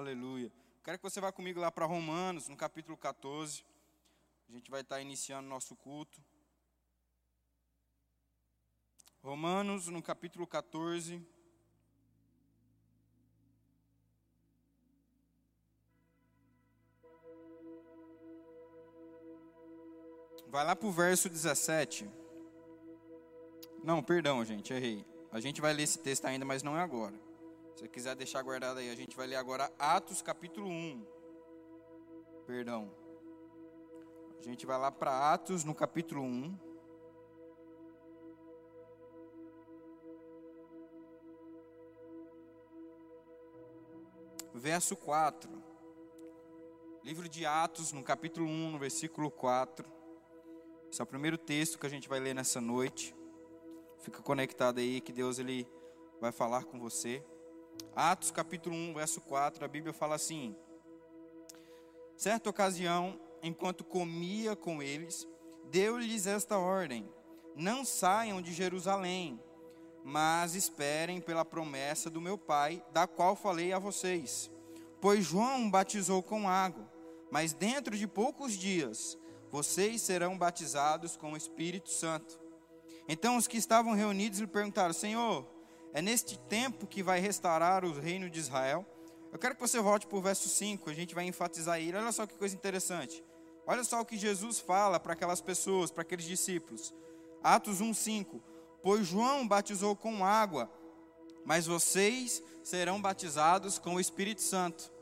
Aleluia. Quero que você vá comigo lá para Romanos, no capítulo 14. A gente vai estar iniciando nosso culto. Romanos, no capítulo 14. Vai lá para o verso 17. Não, perdão, gente, errei. A gente vai ler esse texto ainda, mas não é agora. Se você quiser deixar guardado aí, a gente vai ler agora Atos capítulo 1. Perdão. A gente vai lá para Atos no capítulo 1. Verso 4. Livro de Atos, no capítulo 1, no versículo 4. Esse é o primeiro texto que a gente vai ler nessa noite. Fica conectado aí que Deus ele vai falar com você. Atos capítulo 1, verso 4, a Bíblia fala assim: Certa ocasião, enquanto comia com eles, deu-lhes esta ordem: Não saiam de Jerusalém, mas esperem pela promessa do meu Pai, da qual falei a vocês. Pois João batizou com água, mas dentro de poucos dias vocês serão batizados com o Espírito Santo. Então os que estavam reunidos lhe perguntaram: Senhor, é neste tempo que vai restaurar o reino de Israel? Eu quero que você volte para o verso 5, a gente vai enfatizar ele. Olha só que coisa interessante. Olha só o que Jesus fala para aquelas pessoas, para aqueles discípulos. Atos 1:5. Pois João batizou com água, mas vocês serão batizados com o Espírito Santo.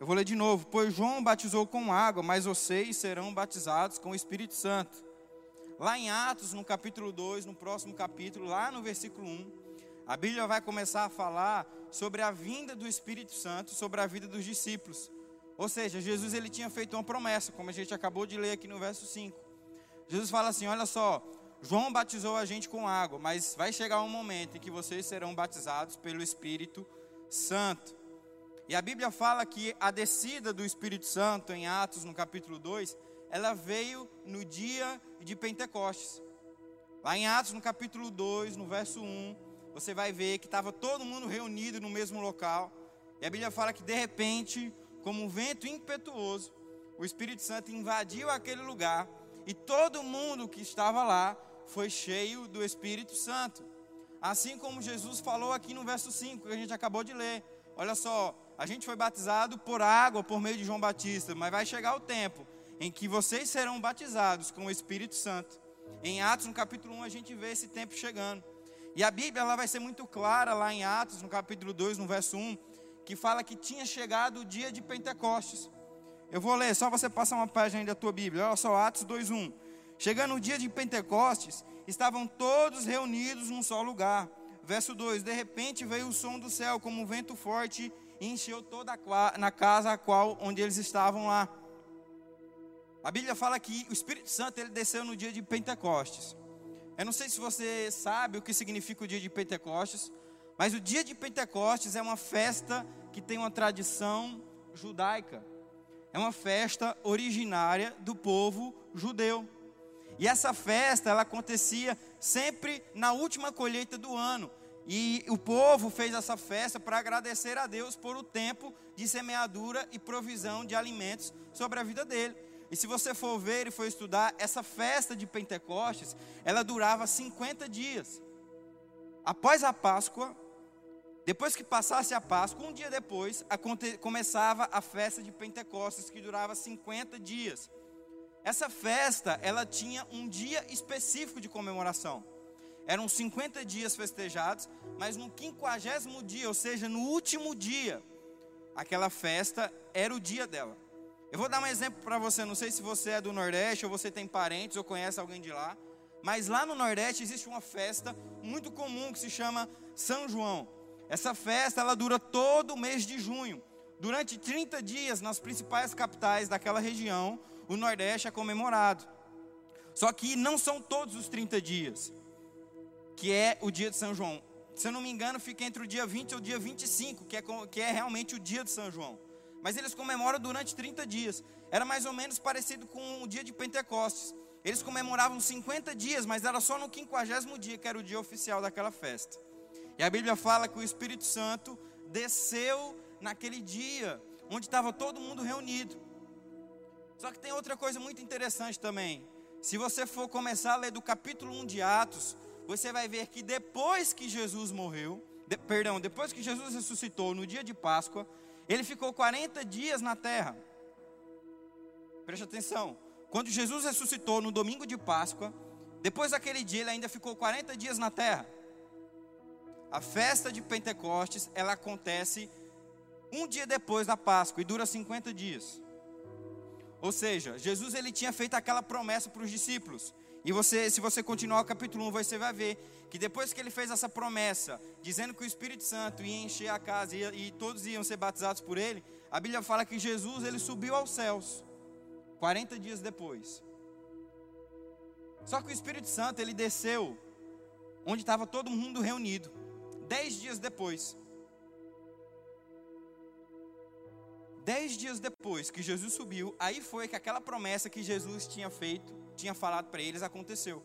Eu vou ler de novo. Pois João batizou com água, mas vocês serão batizados com o Espírito Santo. Lá em Atos, no capítulo 2, no próximo capítulo, lá no versículo 1, a Bíblia vai começar a falar sobre a vinda do Espírito Santo sobre a vida dos discípulos. Ou seja, Jesus ele tinha feito uma promessa, como a gente acabou de ler aqui no verso 5. Jesus fala assim: Olha só, João batizou a gente com água, mas vai chegar um momento em que vocês serão batizados pelo Espírito Santo. E a Bíblia fala que a descida do Espírito Santo, em Atos, no capítulo 2, ela veio no dia de Pentecostes. Lá em Atos, no capítulo 2, no verso 1, você vai ver que estava todo mundo reunido no mesmo local. E a Bíblia fala que de repente, como um vento impetuoso, o Espírito Santo invadiu aquele lugar e todo mundo que estava lá foi cheio do Espírito Santo. Assim como Jesus falou aqui no verso 5, que a gente acabou de ler. Olha só, a gente foi batizado por água por meio de João Batista, mas vai chegar o tempo em que vocês serão batizados com o Espírito Santo. Em Atos, no capítulo 1, a gente vê esse tempo chegando. E a Bíblia ela vai ser muito clara lá em Atos, no capítulo 2, no verso 1, que fala que tinha chegado o dia de Pentecostes. Eu vou ler, só você passar uma página aí da tua Bíblia. Olha só, Atos 2:1. Chegando o dia de Pentecostes, estavam todos reunidos num só lugar. Verso 2: De repente veio o som do céu como um vento forte e encheu toda a na casa a qual onde eles estavam lá. A Bíblia fala que o Espírito Santo ele desceu no dia de Pentecostes. Eu não sei se você sabe o que significa o dia de Pentecostes, mas o dia de Pentecostes é uma festa que tem uma tradição judaica. É uma festa originária do povo judeu. E essa festa, ela acontecia sempre na última colheita do ano. E o povo fez essa festa para agradecer a Deus por o tempo de semeadura e provisão de alimentos sobre a vida dele. E se você for ver e for estudar, essa festa de Pentecostes, ela durava 50 dias. Após a Páscoa, depois que passasse a Páscoa, um dia depois, começava a festa de Pentecostes, que durava 50 dias. Essa festa, ela tinha um dia específico de comemoração. Eram 50 dias festejados, mas no quinquagésimo dia, ou seja, no último dia, aquela festa era o dia dela. Eu vou dar um exemplo para você, não sei se você é do Nordeste ou você tem parentes ou conhece alguém de lá, mas lá no Nordeste existe uma festa muito comum que se chama São João. Essa festa ela dura todo o mês de junho. Durante 30 dias nas principais capitais daquela região, o Nordeste é comemorado. Só que não são todos os 30 dias, que é o dia de São João. Se eu não me engano, fica entre o dia 20 e o dia 25, que é, que é realmente o dia de São João mas eles comemoram durante 30 dias. Era mais ou menos parecido com o dia de Pentecostes. Eles comemoravam 50 dias, mas era só no 50 dia, que era o dia oficial daquela festa. E a Bíblia fala que o Espírito Santo desceu naquele dia, onde estava todo mundo reunido. Só que tem outra coisa muito interessante também. Se você for começar a ler do capítulo 1 de Atos, você vai ver que depois que Jesus morreu, de, perdão, depois que Jesus ressuscitou no dia de Páscoa, ele ficou 40 dias na terra. Preste atenção. Quando Jesus ressuscitou no domingo de Páscoa, depois daquele dia ele ainda ficou 40 dias na terra. A festa de Pentecostes, ela acontece um dia depois da Páscoa e dura 50 dias. Ou seja, Jesus ele tinha feito aquela promessa para os discípulos. E você, se você continuar o capítulo 1, você vai ver que depois que ele fez essa promessa, dizendo que o Espírito Santo ia encher a casa e, e todos iam ser batizados por ele, a Bíblia fala que Jesus ele subiu aos céus 40 dias depois. Só que o Espírito Santo ele desceu onde estava todo mundo reunido, dez dias depois. Dez dias depois que Jesus subiu, aí foi que aquela promessa que Jesus tinha feito, tinha falado para eles, aconteceu.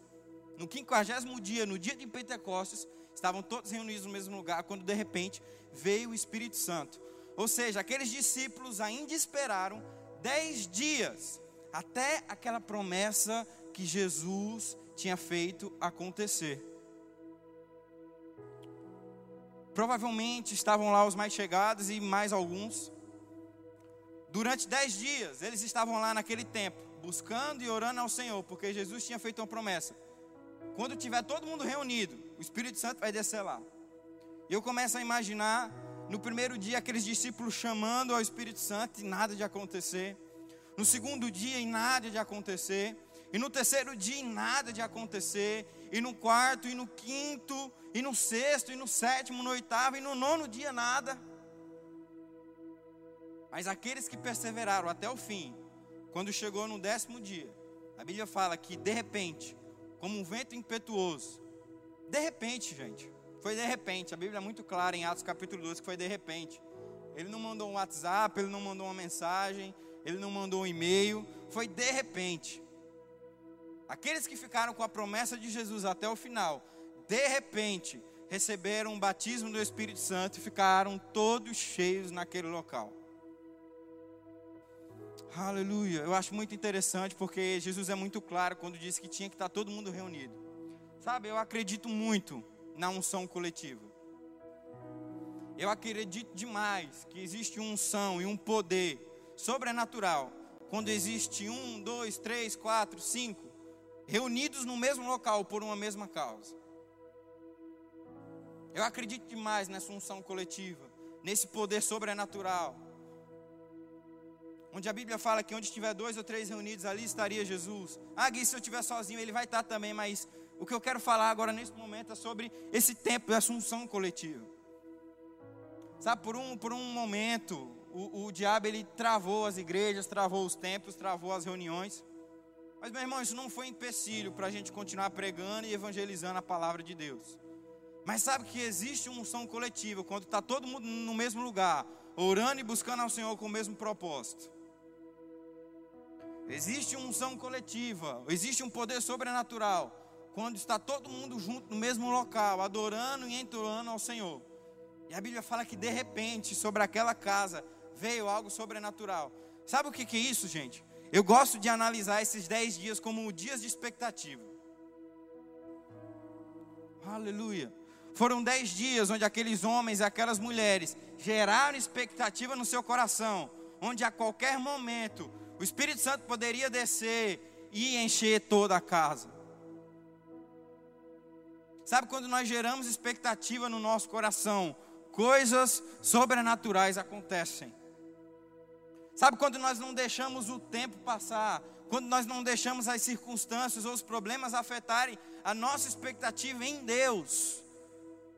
No quinquagésimo dia, no dia de Pentecostes, estavam todos reunidos no mesmo lugar, quando de repente veio o Espírito Santo. Ou seja, aqueles discípulos ainda esperaram dez dias até aquela promessa que Jesus tinha feito acontecer. Provavelmente estavam lá os mais chegados e mais alguns. Durante dez dias, eles estavam lá naquele templo, buscando e orando ao Senhor, porque Jesus tinha feito uma promessa. Quando tiver todo mundo reunido, o Espírito Santo vai descer lá. E eu começo a imaginar, no primeiro dia, aqueles discípulos chamando ao Espírito Santo e nada de acontecer. No segundo dia, e nada de acontecer. E no terceiro dia, e nada de acontecer. E no quarto, e no quinto, e no sexto, e no sétimo, no oitavo, e no nono dia, nada. Mas aqueles que perseveraram até o fim, quando chegou no décimo dia, a Bíblia fala que de repente, como um vento impetuoso, de repente, gente, foi de repente, a Bíblia é muito clara em Atos capítulo 12 que foi de repente. Ele não mandou um WhatsApp, ele não mandou uma mensagem, ele não mandou um e-mail, foi de repente. Aqueles que ficaram com a promessa de Jesus até o final, de repente, receberam o batismo do Espírito Santo e ficaram todos cheios naquele local. Aleluia. Eu acho muito interessante porque Jesus é muito claro quando disse que tinha que estar todo mundo reunido. Sabe, eu acredito muito na unção coletiva. Eu acredito demais que existe uma unção e um poder sobrenatural quando existe um, dois, três, quatro, cinco reunidos no mesmo local por uma mesma causa. Eu acredito demais nessa unção coletiva, nesse poder sobrenatural onde a Bíblia fala que onde estiver dois ou três reunidos, ali estaria Jesus. Ah, Gui, se eu estiver sozinho, ele vai estar também, mas o que eu quero falar agora nesse momento é sobre esse tempo de assunção coletiva. Sabe, por um, por um momento, o, o diabo ele travou as igrejas, travou os templos, travou as reuniões. Mas, meu irmão, isso não foi empecilho para a gente continuar pregando e evangelizando a palavra de Deus. Mas sabe que existe uma unção coletiva quando está todo mundo no mesmo lugar, orando e buscando ao Senhor com o mesmo propósito. Existe uma unção coletiva, existe um poder sobrenatural. Quando está todo mundo junto no mesmo local, adorando e entoando ao Senhor. E a Bíblia fala que de repente, sobre aquela casa, veio algo sobrenatural. Sabe o que, que é isso, gente? Eu gosto de analisar esses dez dias como dias de expectativa. Aleluia. Foram dez dias onde aqueles homens e aquelas mulheres geraram expectativa no seu coração, onde a qualquer momento o Espírito Santo poderia descer e encher toda a casa. Sabe quando nós geramos expectativa no nosso coração, coisas sobrenaturais acontecem. Sabe quando nós não deixamos o tempo passar, quando nós não deixamos as circunstâncias ou os problemas afetarem a nossa expectativa em Deus.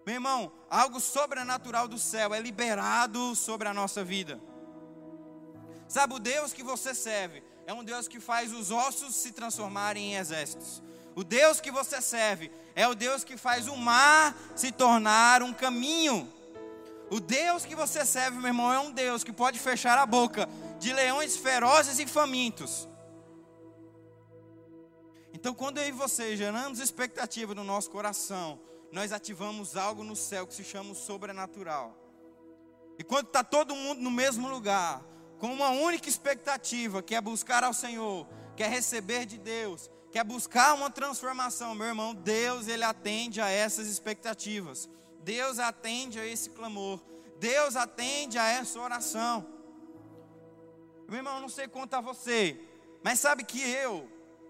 Meu irmão, algo sobrenatural do céu é liberado sobre a nossa vida. Sabe, o Deus que você serve é um Deus que faz os ossos se transformarem em exércitos. O Deus que você serve é o Deus que faz o mar se tornar um caminho. O Deus que você serve, meu irmão, é um Deus que pode fechar a boca de leões ferozes e famintos. Então, quando eu e você geramos expectativa no nosso coração, nós ativamos algo no céu que se chama sobrenatural. E quando está todo mundo no mesmo lugar, com uma única expectativa, que é buscar ao Senhor, quer receber de Deus, quer buscar uma transformação, meu irmão, Deus ele atende a essas expectativas. Deus atende a esse clamor. Deus atende a essa oração. Meu irmão, não sei quanto a você, mas sabe que eu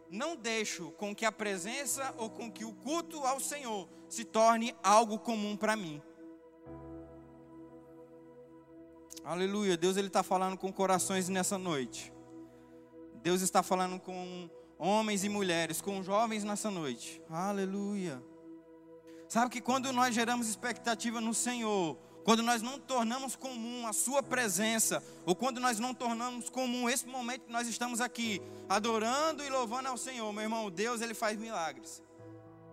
não deixo com que a presença ou com que o culto ao Senhor se torne algo comum para mim. Aleluia. Deus ele está falando com corações nessa noite. Deus está falando com homens e mulheres, com jovens nessa noite. Aleluia. Sabe que quando nós geramos expectativa no Senhor, quando nós não tornamos comum a Sua presença, ou quando nós não tornamos comum esse momento que nós estamos aqui, adorando e louvando ao Senhor, meu irmão, Deus ele faz milagres.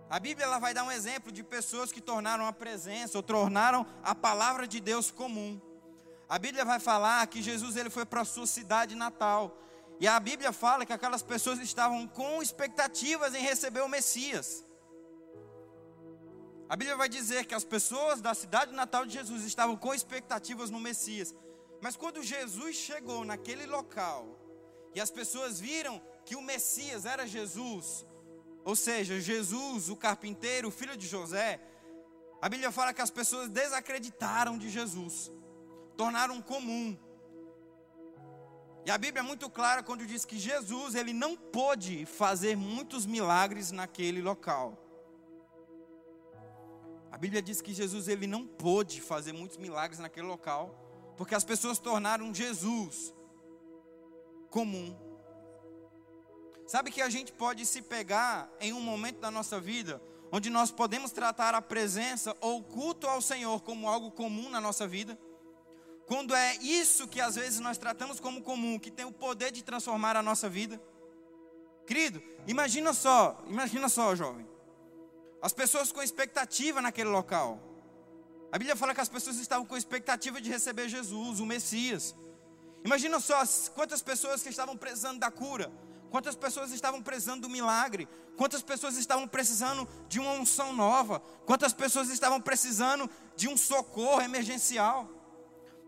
A Bíblia ela vai dar um exemplo de pessoas que tornaram a presença ou tornaram a palavra de Deus comum. A Bíblia vai falar que Jesus ele foi para a sua cidade natal. E a Bíblia fala que aquelas pessoas estavam com expectativas em receber o Messias. A Bíblia vai dizer que as pessoas da cidade natal de Jesus estavam com expectativas no Messias. Mas quando Jesus chegou naquele local e as pessoas viram que o Messias era Jesus, ou seja, Jesus, o carpinteiro, o filho de José, a Bíblia fala que as pessoas desacreditaram de Jesus tornaram comum. E a Bíblia é muito clara quando diz que Jesus, ele não pôde fazer muitos milagres naquele local. A Bíblia diz que Jesus, ele não pôde fazer muitos milagres naquele local, porque as pessoas tornaram Jesus comum. Sabe que a gente pode se pegar em um momento da nossa vida onde nós podemos tratar a presença ou o culto ao Senhor como algo comum na nossa vida? Quando é isso que às vezes nós tratamos como comum, que tem o poder de transformar a nossa vida. Querido, imagina só, imagina só, jovem. As pessoas com expectativa naquele local. A Bíblia fala que as pessoas estavam com expectativa de receber Jesus, o Messias. Imagina só quantas pessoas que estavam precisando da cura, quantas pessoas estavam precisando do milagre, quantas pessoas estavam precisando de uma unção nova, quantas pessoas estavam precisando de um socorro emergencial.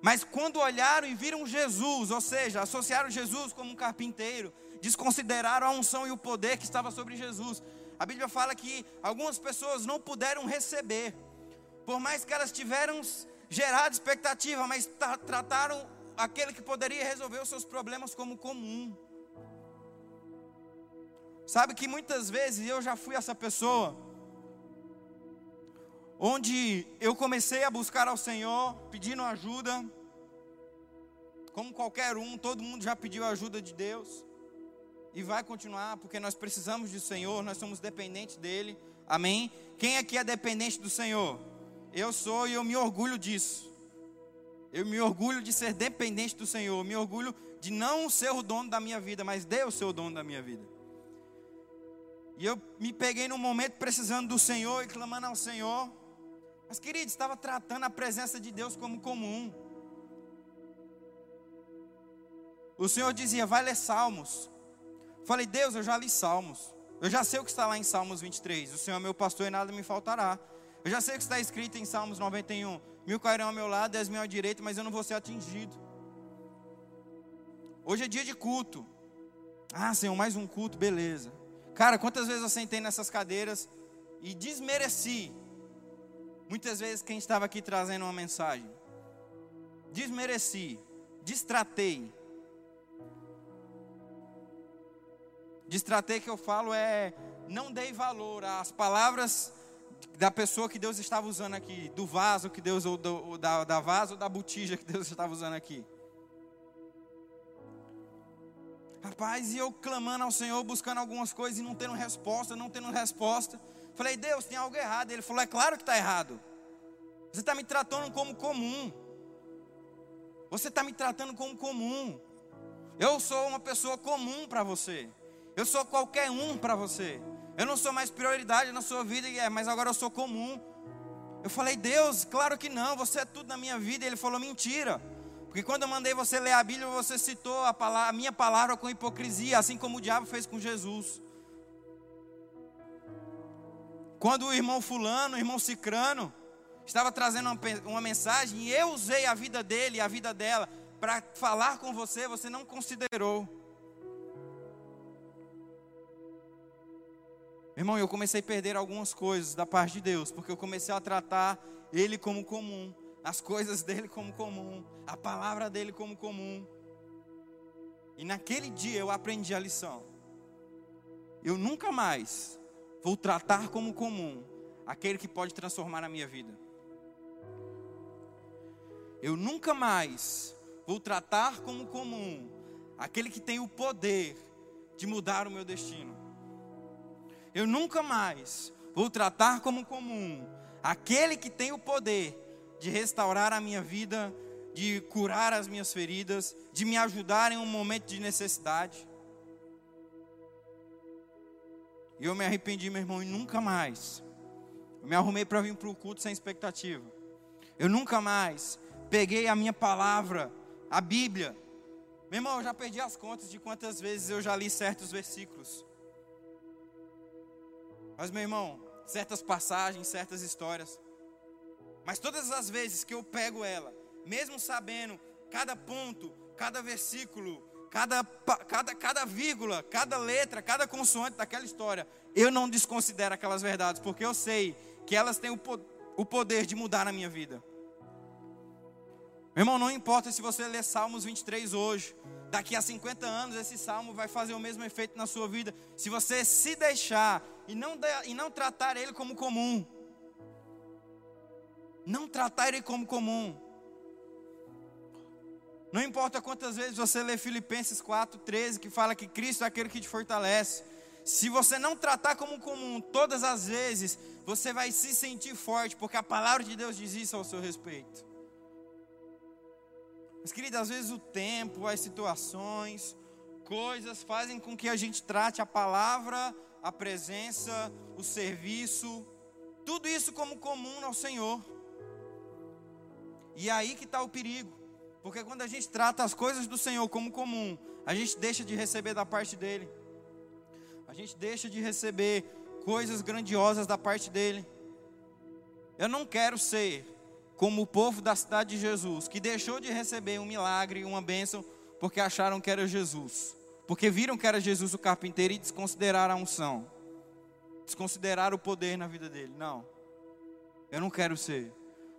Mas quando olharam e viram Jesus, ou seja, associaram Jesus como um carpinteiro, desconsideraram a unção e o poder que estava sobre Jesus. A Bíblia fala que algumas pessoas não puderam receber, por mais que elas tiveram gerado expectativa, mas trataram aquele que poderia resolver os seus problemas como comum. Sabe que muitas vezes eu já fui essa pessoa, onde eu comecei a buscar ao Senhor, pedindo ajuda. Como qualquer um, todo mundo já pediu ajuda de Deus. E vai continuar, porque nós precisamos do Senhor, nós somos dependentes dEle. Amém? Quem aqui é dependente do Senhor? Eu sou e eu me orgulho disso. Eu me orgulho de ser dependente do Senhor. Me orgulho de não ser o dono da minha vida, mas Deus ser o dono da minha vida. E eu me peguei num momento precisando do Senhor e clamando ao Senhor. Mas, querido, estava tratando a presença de Deus como comum. O Senhor dizia, vai ler Salmos. Falei, Deus, eu já li Salmos. Eu já sei o que está lá em Salmos 23. O Senhor é meu pastor e nada me faltará. Eu já sei o que está escrito em Salmos 91. Mil cairão ao meu lado, dez mil à direita, mas eu não vou ser atingido. Hoje é dia de culto. Ah, Senhor, mais um culto, beleza. Cara, quantas vezes eu sentei nessas cadeiras e desmereci Muitas vezes quem estava aqui trazendo uma mensagem, desmereci, distratei. Distratei que eu falo é não dei valor às palavras da pessoa que Deus estava usando aqui, do vaso que Deus, ou do, da, da vaso ou da botija que Deus estava usando aqui. Rapaz, e eu clamando ao Senhor, buscando algumas coisas e não tendo resposta, não tendo resposta. Falei, Deus, tem algo errado. Ele falou, é claro que está errado. Você está me tratando como comum. Você está me tratando como comum. Eu sou uma pessoa comum para você. Eu sou qualquer um para você. Eu não sou mais prioridade na sua vida, é, mas agora eu sou comum. Eu falei, Deus, claro que não, você é tudo na minha vida. Ele falou, mentira. Porque quando eu mandei você ler a Bíblia, você citou a, palavra, a minha palavra com hipocrisia, assim como o diabo fez com Jesus. Quando o irmão fulano, o irmão cicrano, estava trazendo uma, mensagem e eu usei a vida dele e a vida dela para falar com você, você não considerou. Irmão, eu comecei a perder algumas coisas da parte de Deus, porque eu comecei a tratar Ele como comum, as coisas dele como comum, a palavra dele como comum. E naquele dia eu aprendi a lição. Eu nunca mais vou tratar como comum aquele que pode transformar a minha vida. Eu nunca mais vou tratar como comum aquele que tem o poder de mudar o meu destino. Eu nunca mais vou tratar como comum aquele que tem o poder de restaurar a minha vida, de curar as minhas feridas, de me ajudar em um momento de necessidade. E eu me arrependi, meu irmão, e nunca mais. Eu me arrumei para vir para o culto sem expectativa. Eu nunca mais peguei a minha palavra, a Bíblia. Meu irmão, eu já perdi as contas de quantas vezes eu já li certos versículos. Mas, meu irmão, certas passagens, certas histórias. Mas todas as vezes que eu pego ela, mesmo sabendo cada ponto, cada versículo, cada, cada, cada vírgula, cada letra, cada consoante daquela história, eu não desconsidero aquelas verdades, porque eu sei que elas têm o, o poder de mudar a minha vida. Meu irmão, não importa se você ler Salmos 23 hoje, daqui a 50 anos esse salmo vai fazer o mesmo efeito na sua vida, se você se deixar e não, e não tratar ele como comum. Não tratar ele como comum. Não importa quantas vezes você lê Filipenses 4,13, que fala que Cristo é aquele que te fortalece. Se você não tratar como comum todas as vezes, você vai se sentir forte, porque a palavra de Deus diz isso ao seu respeito. Mas, querida, às vezes o tempo, as situações, coisas fazem com que a gente trate a palavra, a presença, o serviço, tudo isso como comum ao Senhor. E é aí que está o perigo. Porque quando a gente trata as coisas do Senhor como comum, a gente deixa de receber da parte dele. A gente deixa de receber coisas grandiosas da parte dele. Eu não quero ser como o povo da cidade de Jesus, que deixou de receber um milagre, uma bênção, porque acharam que era Jesus. Porque viram que era Jesus o carpinteiro e desconsideraram a unção. Desconsideraram o poder na vida dele. Não. Eu não quero ser.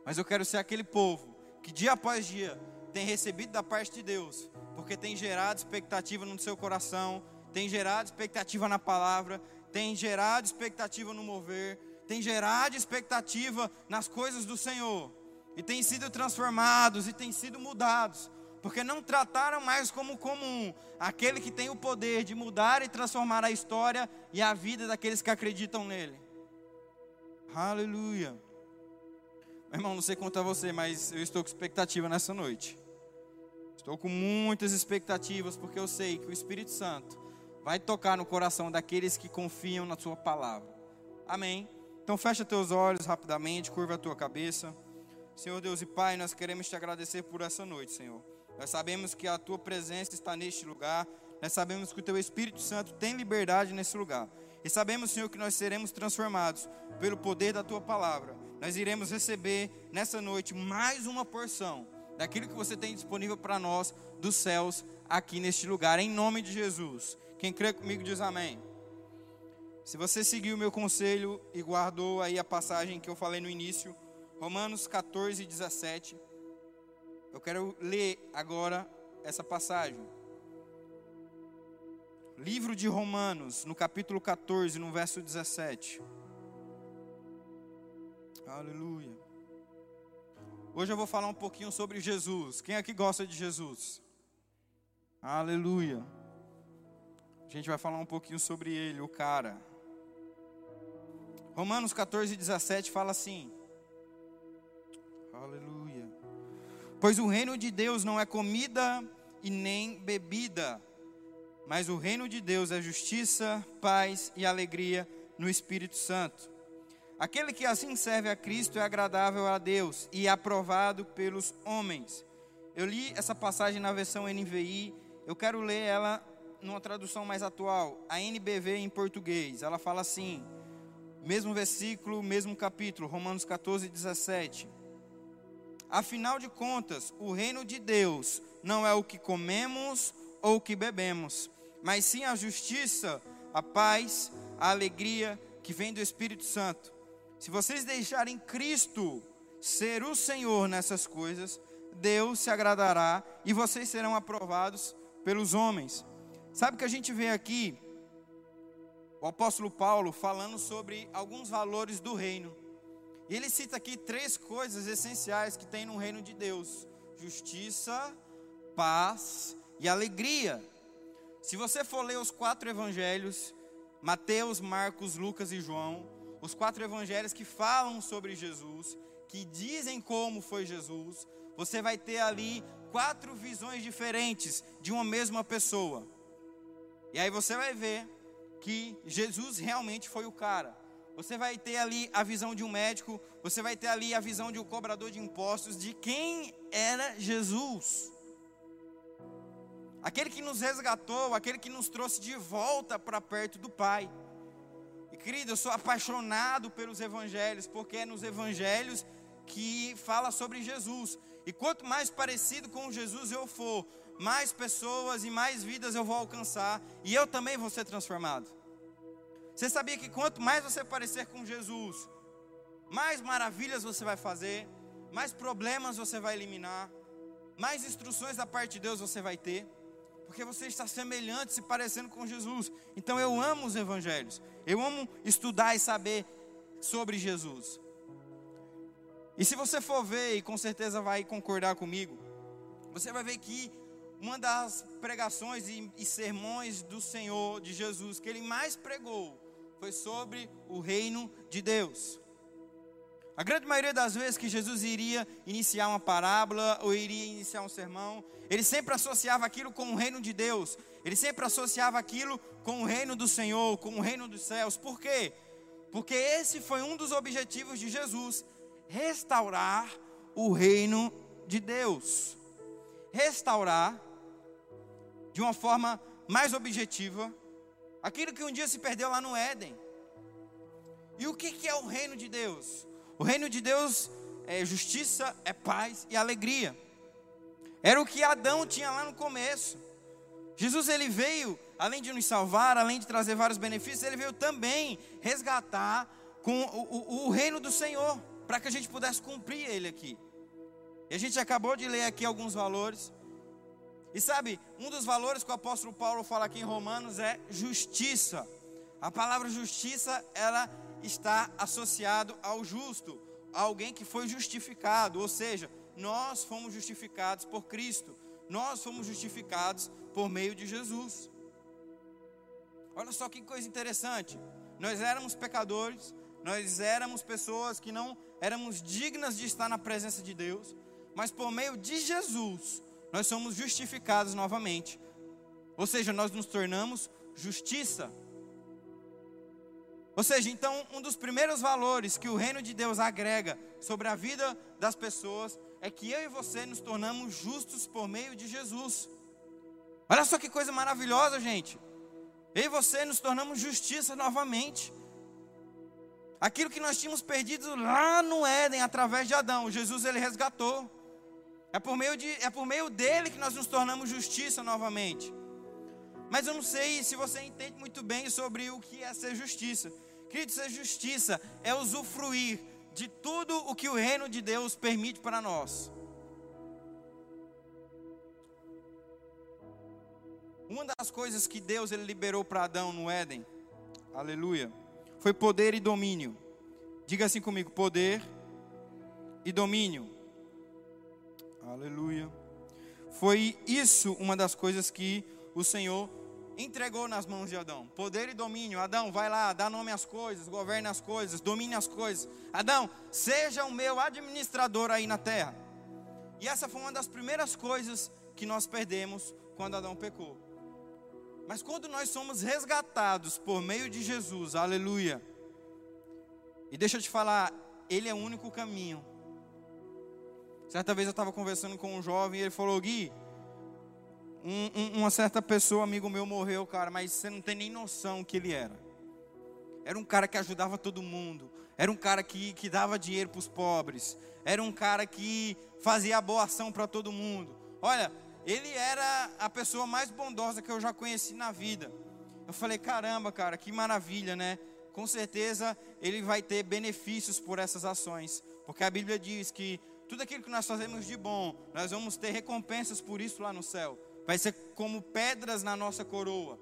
Mas eu quero ser aquele povo que dia após dia tem recebido da parte de Deus, porque tem gerado expectativa no seu coração, tem gerado expectativa na palavra, tem gerado expectativa no mover, tem gerado expectativa nas coisas do Senhor, e tem sido transformados e tem sido mudados, porque não trataram mais como comum aquele que tem o poder de mudar e transformar a história e a vida daqueles que acreditam nele. Aleluia. Meu irmão, não sei quanto a você, mas eu estou com expectativa nessa noite. Estou com muitas expectativas, porque eu sei que o Espírito Santo vai tocar no coração daqueles que confiam na Sua palavra. Amém. Então fecha teus olhos rapidamente, curva a tua cabeça. Senhor Deus e Pai, nós queremos te agradecer por essa noite, Senhor. Nós sabemos que a tua presença está neste lugar. Nós sabemos que o teu Espírito Santo tem liberdade nesse lugar. E sabemos, Senhor, que nós seremos transformados pelo poder da tua palavra nós iremos receber nessa noite mais uma porção daquilo que você tem disponível para nós dos céus aqui neste lugar, em nome de Jesus. Quem crê comigo diz amém. Se você seguiu o meu conselho e guardou aí a passagem que eu falei no início, Romanos 14, 17, eu quero ler agora essa passagem. Livro de Romanos, no capítulo 14, no verso 17. Aleluia. Hoje eu vou falar um pouquinho sobre Jesus. Quem aqui gosta de Jesus? Aleluia. A gente vai falar um pouquinho sobre ele, o cara. Romanos 14, 17 fala assim. Aleluia. Pois o reino de Deus não é comida e nem bebida, mas o reino de Deus é justiça, paz e alegria no Espírito Santo. Aquele que assim serve a Cristo é agradável a Deus e aprovado pelos homens. Eu li essa passagem na versão NVI, eu quero ler ela numa tradução mais atual, a NBV em português. Ela fala assim: Mesmo versículo, mesmo capítulo, Romanos 14, 17. Afinal de contas, o reino de Deus não é o que comemos ou o que bebemos, mas sim a justiça, a paz, a alegria que vem do Espírito Santo. Se vocês deixarem Cristo ser o Senhor nessas coisas, Deus se agradará e vocês serão aprovados pelos homens. Sabe o que a gente vê aqui? O apóstolo Paulo falando sobre alguns valores do reino. E ele cita aqui três coisas essenciais que tem no reino de Deus: justiça, paz e alegria. Se você for ler os quatro evangelhos, Mateus, Marcos, Lucas e João, os quatro evangelhos que falam sobre Jesus, que dizem como foi Jesus, você vai ter ali quatro visões diferentes de uma mesma pessoa. E aí você vai ver que Jesus realmente foi o cara. Você vai ter ali a visão de um médico, você vai ter ali a visão de um cobrador de impostos, de quem era Jesus. Aquele que nos resgatou, aquele que nos trouxe de volta para perto do Pai. Querido, eu sou apaixonado pelos evangelhos, porque é nos evangelhos que fala sobre Jesus. E quanto mais parecido com Jesus eu for, mais pessoas e mais vidas eu vou alcançar, e eu também vou ser transformado. Você sabia que quanto mais você parecer com Jesus, mais maravilhas você vai fazer, mais problemas você vai eliminar, mais instruções da parte de Deus você vai ter? Porque você está semelhante, se parecendo com Jesus. Então eu amo os evangelhos, eu amo estudar e saber sobre Jesus. E se você for ver, e com certeza vai concordar comigo, você vai ver que uma das pregações e, e sermões do Senhor, de Jesus, que ele mais pregou, foi sobre o reino de Deus. A grande maioria das vezes que Jesus iria iniciar uma parábola ou iria iniciar um sermão, ele sempre associava aquilo com o reino de Deus. Ele sempre associava aquilo com o reino do Senhor, com o reino dos céus. Por quê? Porque esse foi um dos objetivos de Jesus: restaurar o reino de Deus. Restaurar de uma forma mais objetiva aquilo que um dia se perdeu lá no Éden. E o que é o reino de Deus? O reino de Deus é justiça, é paz e alegria. Era o que Adão tinha lá no começo. Jesus ele veio, além de nos salvar, além de trazer vários benefícios, ele veio também resgatar com o, o, o reino do Senhor, para que a gente pudesse cumprir ele aqui. E a gente acabou de ler aqui alguns valores. E sabe, um dos valores que o apóstolo Paulo fala aqui em Romanos é justiça. A palavra justiça, ela está associado ao justo, a alguém que foi justificado, ou seja, nós fomos justificados por Cristo, nós fomos justificados por meio de Jesus. Olha só que coisa interessante, nós éramos pecadores, nós éramos pessoas que não éramos dignas de estar na presença de Deus, mas por meio de Jesus, nós somos justificados novamente. Ou seja, nós nos tornamos justiça ou seja, então, um dos primeiros valores que o reino de Deus agrega sobre a vida das pessoas é que eu e você nos tornamos justos por meio de Jesus. Olha só que coisa maravilhosa, gente. Eu e você nos tornamos justiça novamente. Aquilo que nós tínhamos perdido lá no Éden através de Adão, Jesus ele resgatou. É por meio de é por meio dele que nós nos tornamos justiça novamente. Mas eu não sei se você entende muito bem sobre o que é ser justiça. Querido, ser justiça é usufruir de tudo o que o reino de Deus permite para nós. Uma das coisas que Deus ele liberou para Adão no Éden, aleluia, foi poder e domínio. Diga assim comigo: poder e domínio. Aleluia. Foi isso uma das coisas que o Senhor entregou nas mãos de Adão. Poder e domínio. Adão, vai lá, dá nome às coisas, governe as coisas, domine as coisas. Adão, seja o meu administrador aí na terra. E essa foi uma das primeiras coisas que nós perdemos quando Adão pecou. Mas quando nós somos resgatados por meio de Jesus, aleluia. E deixa eu te falar, ele é o único caminho. Certa vez eu estava conversando com um jovem e ele falou: Gui, um, um, uma certa pessoa, amigo meu, morreu, cara, mas você não tem nem noção que ele era. Era um cara que ajudava todo mundo. Era um cara que, que dava dinheiro para os pobres. Era um cara que fazia boa ação para todo mundo. Olha, ele era a pessoa mais bondosa que eu já conheci na vida. Eu falei, caramba, cara, que maravilha, né? Com certeza ele vai ter benefícios por essas ações. Porque a Bíblia diz que tudo aquilo que nós fazemos de bom, nós vamos ter recompensas por isso lá no céu. Vai ser como pedras na nossa coroa.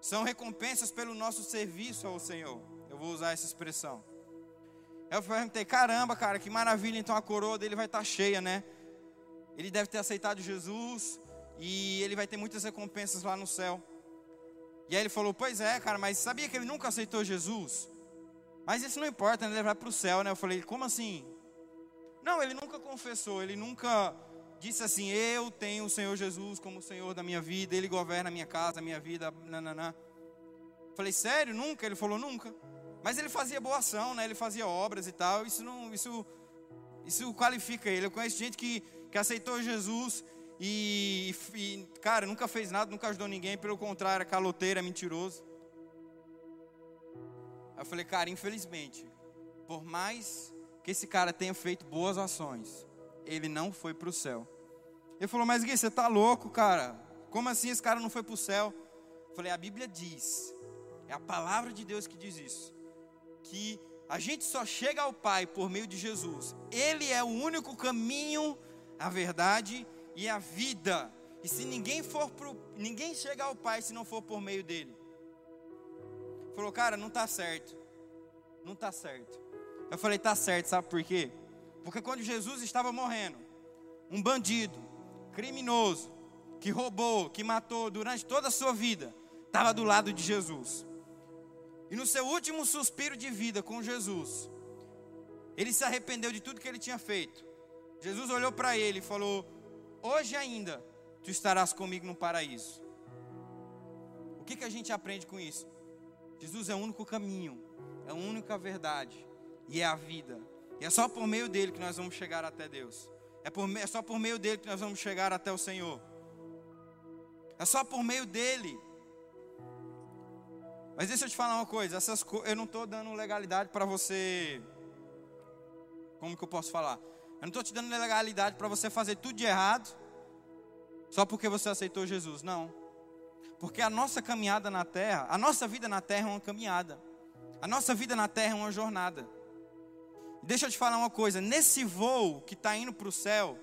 São recompensas pelo nosso serviço ao Senhor. Eu vou usar essa expressão. Eu perguntei, caramba, cara, que maravilha, então a coroa dele vai estar tá cheia, né? Ele deve ter aceitado Jesus e ele vai ter muitas recompensas lá no céu. E aí ele falou, pois é, cara, mas sabia que ele nunca aceitou Jesus? Mas isso não importa, né? ele vai para o céu, né? Eu falei, como assim? Não, ele nunca confessou, ele nunca disse assim: Eu tenho o Senhor Jesus como o Senhor da minha vida, Ele governa a minha casa, a minha vida. Nananã. Falei, sério? Nunca? Ele falou, nunca. Mas ele fazia boa ação, né? Ele fazia obras e tal. Isso não, isso, isso qualifica ele. Eu conheço gente que, que aceitou Jesus e, e, cara, nunca fez nada, nunca ajudou ninguém. Pelo contrário, é caloteiro, é mentiroso. Eu falei, cara, infelizmente, por mais que esse cara tenha feito boas ações, ele não foi para o céu. Ele falou, mas Gui, você está louco, cara? Como assim esse cara não foi para o céu? Eu falei, a Bíblia diz, é a palavra de Deus que diz isso, que a gente só chega ao Pai por meio de Jesus. Ele é o único caminho, a verdade e a vida. E se ninguém for pro, ninguém chega ao Pai se não for por meio dele. Falou, cara, não está certo. Não está certo. Eu falei, tá certo, sabe por quê? Porque quando Jesus estava morrendo, um bandido, criminoso, que roubou, que matou durante toda a sua vida, estava do lado de Jesus. E no seu último suspiro de vida com Jesus, ele se arrependeu de tudo que ele tinha feito. Jesus olhou para ele e falou: Hoje ainda tu estarás comigo no paraíso. O que, que a gente aprende com isso? Jesus é o único caminho, é a única verdade e é a vida. E é só por meio dele que nós vamos chegar até Deus. É, por, é só por meio dele que nós vamos chegar até o Senhor. É só por meio dele. Mas deixa eu te falar uma coisa. Essas, eu não estou dando legalidade para você. Como que eu posso falar? Eu não estou te dando legalidade para você fazer tudo de errado. Só porque você aceitou Jesus. Não. Porque a nossa caminhada na terra, a nossa vida na terra é uma caminhada. A nossa vida na terra é uma jornada. Deixa eu te falar uma coisa: nesse voo que está indo para o céu,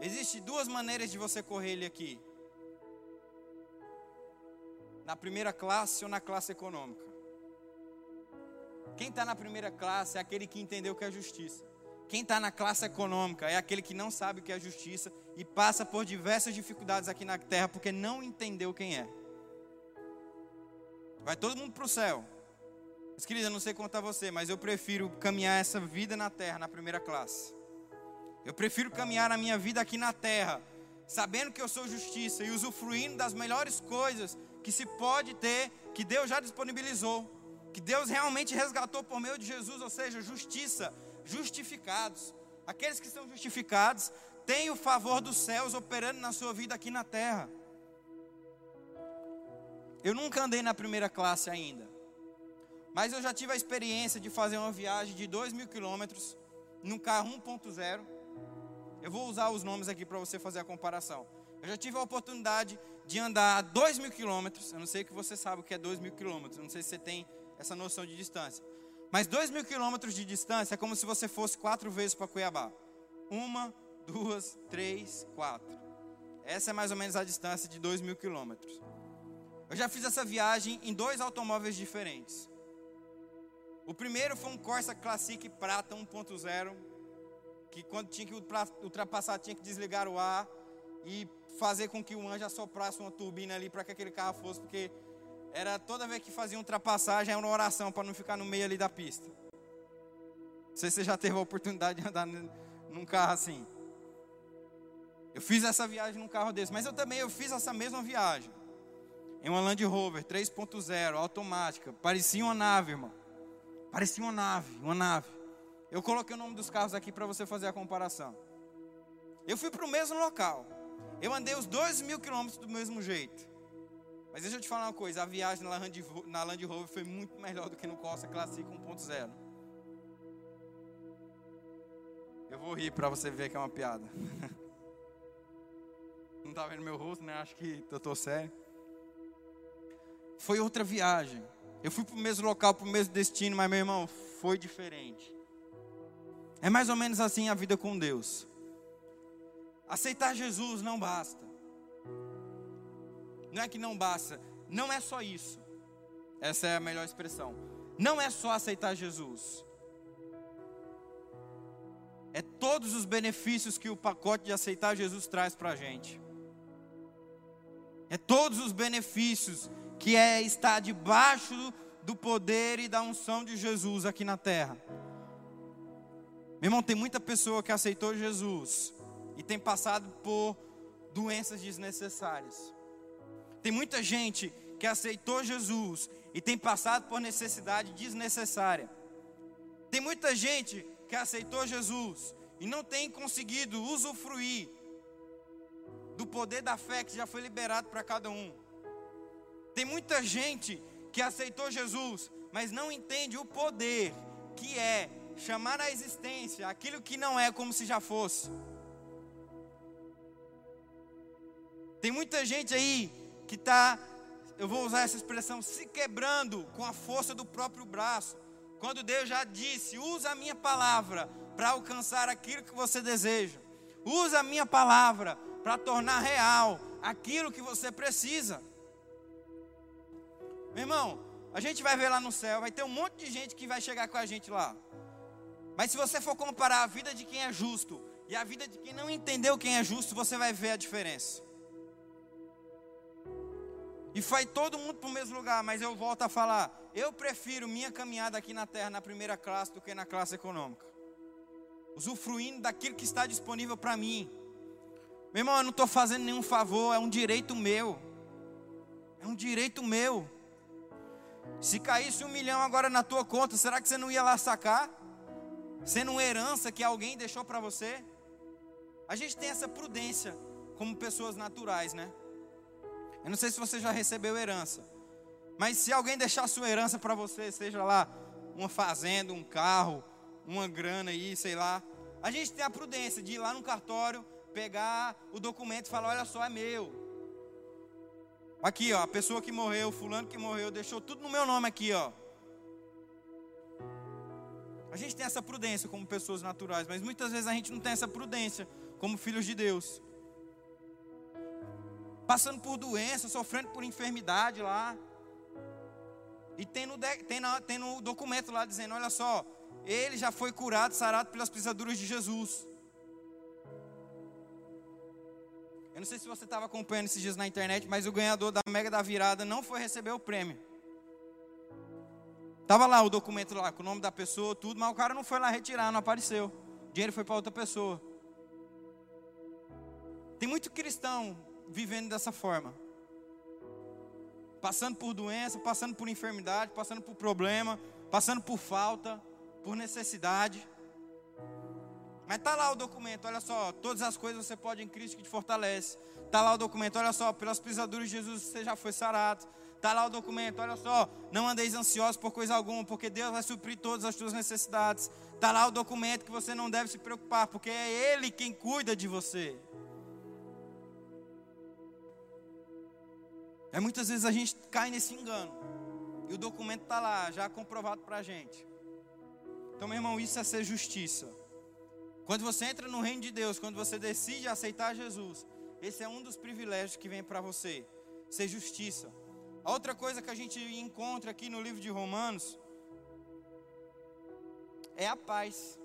existem duas maneiras de você correr ele aqui: na primeira classe ou na classe econômica. Quem está na primeira classe é aquele que entendeu o que é justiça. Quem está na classe econômica é aquele que não sabe o que é justiça e passa por diversas dificuldades aqui na terra porque não entendeu quem é. Vai todo mundo para o céu. Mas, querida, não sei contar você, mas eu prefiro caminhar essa vida na terra, na primeira classe. Eu prefiro caminhar a minha vida aqui na terra, sabendo que eu sou justiça e usufruindo das melhores coisas que se pode ter, que Deus já disponibilizou, que Deus realmente resgatou por meio de Jesus, ou seja, justiça, justificados. Aqueles que são justificados têm o favor dos céus operando na sua vida aqui na terra. Eu nunca andei na primeira classe ainda. Mas eu já tive a experiência de fazer uma viagem de 2 mil quilômetros num carro 1.0. Eu vou usar os nomes aqui para você fazer a comparação. Eu já tive a oportunidade de andar 2 mil quilômetros. Eu não sei que você sabe o que é 2 mil quilômetros. Eu não sei se você tem essa noção de distância. Mas 2 mil quilômetros de distância é como se você fosse quatro vezes para Cuiabá. Uma, duas, três, quatro. Essa é mais ou menos a distância de 2 mil quilômetros. Eu já fiz essa viagem em dois automóveis diferentes. O primeiro foi um Corsa Classic Prata 1.0, que quando tinha que ultrapassar tinha que desligar o ar e fazer com que o anjo assoprasse uma turbina ali para que aquele carro fosse, porque era toda vez que fazia ultrapassagem era uma oração para não ficar no meio ali da pista. Não sei se você já teve a oportunidade de andar num carro assim. Eu fiz essa viagem num carro desse, mas eu também eu fiz essa mesma viagem. Em uma Land Rover 3.0, automática, parecia uma nave, irmão. Parecia uma nave, uma nave. Eu coloquei o nome dos carros aqui para você fazer a comparação. Eu fui para o mesmo local. Eu andei os dois mil quilômetros do mesmo jeito. Mas deixa eu te falar uma coisa, a viagem na Land, Rover foi muito melhor do que no Corsa Classic 1.0. Eu vou rir para você ver que é uma piada. Não tá vendo meu rosto, né? Acho que eu tô sério. Foi outra viagem. Eu fui para o mesmo local, para o mesmo destino, mas meu irmão, foi diferente. É mais ou menos assim a vida com Deus. Aceitar Jesus não basta. Não é que não basta, não é só isso. Essa é a melhor expressão. Não é só aceitar Jesus. É todos os benefícios que o pacote de aceitar Jesus traz para a gente. É todos os benefícios que é estar debaixo do poder e da unção de Jesus aqui na terra. Meu irmão, tem muita pessoa que aceitou Jesus e tem passado por doenças desnecessárias. Tem muita gente que aceitou Jesus e tem passado por necessidade desnecessária. Tem muita gente que aceitou Jesus e não tem conseguido usufruir do poder da fé que já foi liberado para cada um. Tem muita gente que aceitou Jesus, mas não entende o poder que é chamar à existência aquilo que não é como se já fosse. Tem muita gente aí que está, eu vou usar essa expressão, se quebrando com a força do próprio braço. Quando Deus já disse: usa a minha palavra para alcançar aquilo que você deseja. Usa a minha palavra para tornar real aquilo que você precisa. Meu irmão, a gente vai ver lá no céu, vai ter um monte de gente que vai chegar com a gente lá. Mas se você for comparar a vida de quem é justo e a vida de quem não entendeu quem é justo, você vai ver a diferença. E foi todo mundo para o mesmo lugar, mas eu volto a falar, eu prefiro minha caminhada aqui na terra na primeira classe do que na classe econômica. Usufruindo daquilo que está disponível para mim. Meu irmão, eu não estou fazendo nenhum favor, é um direito meu. É um direito meu. Se caísse um milhão agora na tua conta, será que você não ia lá sacar? Sendo uma herança que alguém deixou para você? A gente tem essa prudência como pessoas naturais, né? Eu não sei se você já recebeu herança. Mas se alguém deixar sua herança para você, seja lá uma fazenda, um carro, uma grana aí, sei lá. A gente tem a prudência de ir lá no cartório, pegar o documento e falar: olha só, é meu. Aqui, ó, a pessoa que morreu, fulano que morreu, deixou tudo no meu nome aqui, ó. A gente tem essa prudência como pessoas naturais, mas muitas vezes a gente não tem essa prudência como filhos de Deus passando por doença, sofrendo por enfermidade lá. E tem no, tem, no, tem no documento lá dizendo: olha só, ele já foi curado, sarado pelas pisaduras de Jesus. Eu não sei se você estava acompanhando esses dias na internet, mas o ganhador da Mega da Virada não foi receber o prêmio. Tava lá o documento lá com o nome da pessoa, tudo, mas o cara não foi lá retirar, não apareceu. O dinheiro foi para outra pessoa. Tem muito cristão vivendo dessa forma. Passando por doença, passando por enfermidade, passando por problema, passando por falta, por necessidade. Mas está lá o documento, olha só, todas as coisas você pode em Cristo que te fortalece. Está lá o documento, olha só, pelas pisaduras de Jesus você já foi sarado. Está lá o documento, olha só, não andeis ansiosos por coisa alguma, porque Deus vai suprir todas as suas necessidades. Está lá o documento que você não deve se preocupar, porque é Ele quem cuida de você. É muitas vezes a gente cai nesse engano. E o documento está lá, já comprovado para a gente. Então, meu irmão, isso é ser justiça. Quando você entra no reino de Deus, quando você decide aceitar Jesus, esse é um dos privilégios que vem para você, ser justiça. A outra coisa que a gente encontra aqui no livro de Romanos é a paz.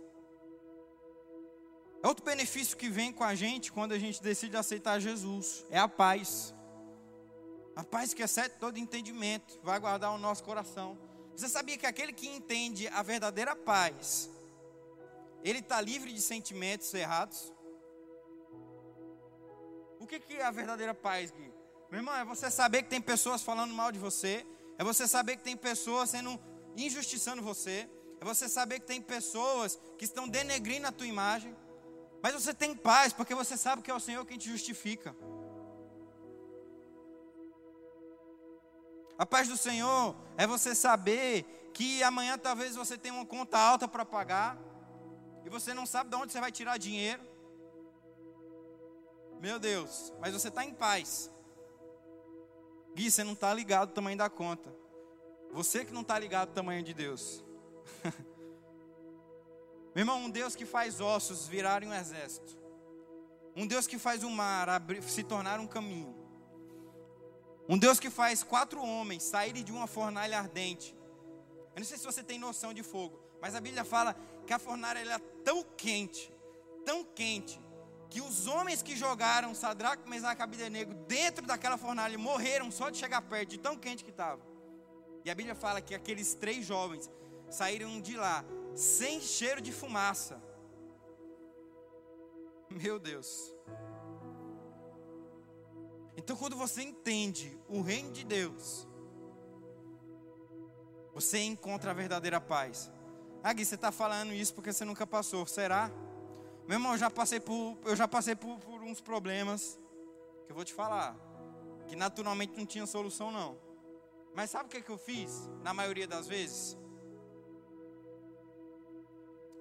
É outro benefício que vem com a gente quando a gente decide aceitar Jesus, é a paz. A paz que excede todo entendimento vai guardar o nosso coração. Você sabia que aquele que entende a verdadeira paz, ele está livre de sentimentos errados? O que, que é a verdadeira paz, Gui? Meu irmão, é você saber que tem pessoas falando mal de você, é você saber que tem pessoas sendo injustiçando você, é você saber que tem pessoas que estão denegrindo a tua imagem, mas você tem paz porque você sabe que é o Senhor quem te justifica. A paz do Senhor é você saber que amanhã talvez você tenha uma conta alta para pagar e você não sabe de onde você vai tirar dinheiro. Meu Deus, mas você está em paz. Gui, você não está ligado ao tamanho da conta. Você que não está ligado ao tamanho de Deus. Meu irmão, um Deus que faz ossos virarem um exército. Um Deus que faz o mar abrir, se tornar um caminho. Um Deus que faz quatro homens saírem de uma fornalha ardente. Eu não sei se você tem noção de fogo, mas a Bíblia fala que a fornalha era tão quente, tão quente, que os homens que jogaram Sadraque, Mesaque e Abdenego dentro daquela fornalha morreram só de chegar perto, de tão quente que estava. E a Bíblia fala que aqueles três jovens saíram de lá sem cheiro de fumaça. Meu Deus. Então, quando você entende o reino de Deus, você encontra a verdadeira paz. Ah, Gui, você está falando isso porque você nunca passou. Será? Meu irmão, eu já passei por, eu já passei por, por uns problemas que eu vou te falar. Que naturalmente não tinha solução, não. Mas sabe o que, é que eu fiz? Na maioria das vezes?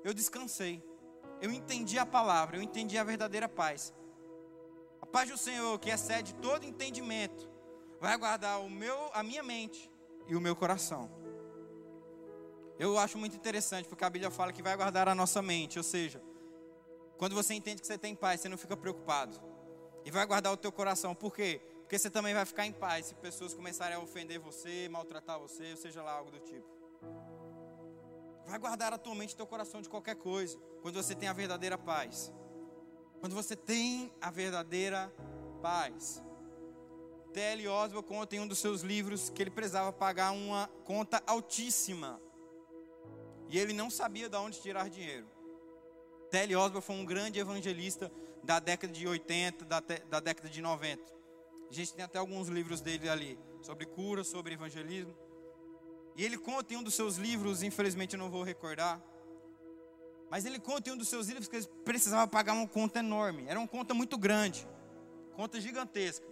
Eu descansei. Eu entendi a palavra, eu entendi a verdadeira paz. A paz do Senhor, que excede todo entendimento, vai guardar o meu, a minha mente e o meu coração. Eu acho muito interessante, porque a Bíblia fala que vai guardar a nossa mente, ou seja, quando você entende que você tem paz, você não fica preocupado. E vai guardar o teu coração, por quê? Porque você também vai ficar em paz se pessoas começarem a ofender você, maltratar você, ou seja lá algo do tipo. Vai guardar a tua mente e teu coração de qualquer coisa, quando você tem a verdadeira paz. Quando você tem a verdadeira paz. T.L. Oswald conta em um dos seus livros que ele precisava pagar uma conta altíssima. E ele não sabia de onde tirar dinheiro. T.L. Oswald foi um grande evangelista da década de 80, da, da década de 90. A gente tem até alguns livros dele ali, sobre cura, sobre evangelismo. E ele conta em um dos seus livros, infelizmente eu não vou recordar, mas ele conta em um dos seus livros que ele precisava pagar uma conta enorme. Era uma conta muito grande, conta gigantesca.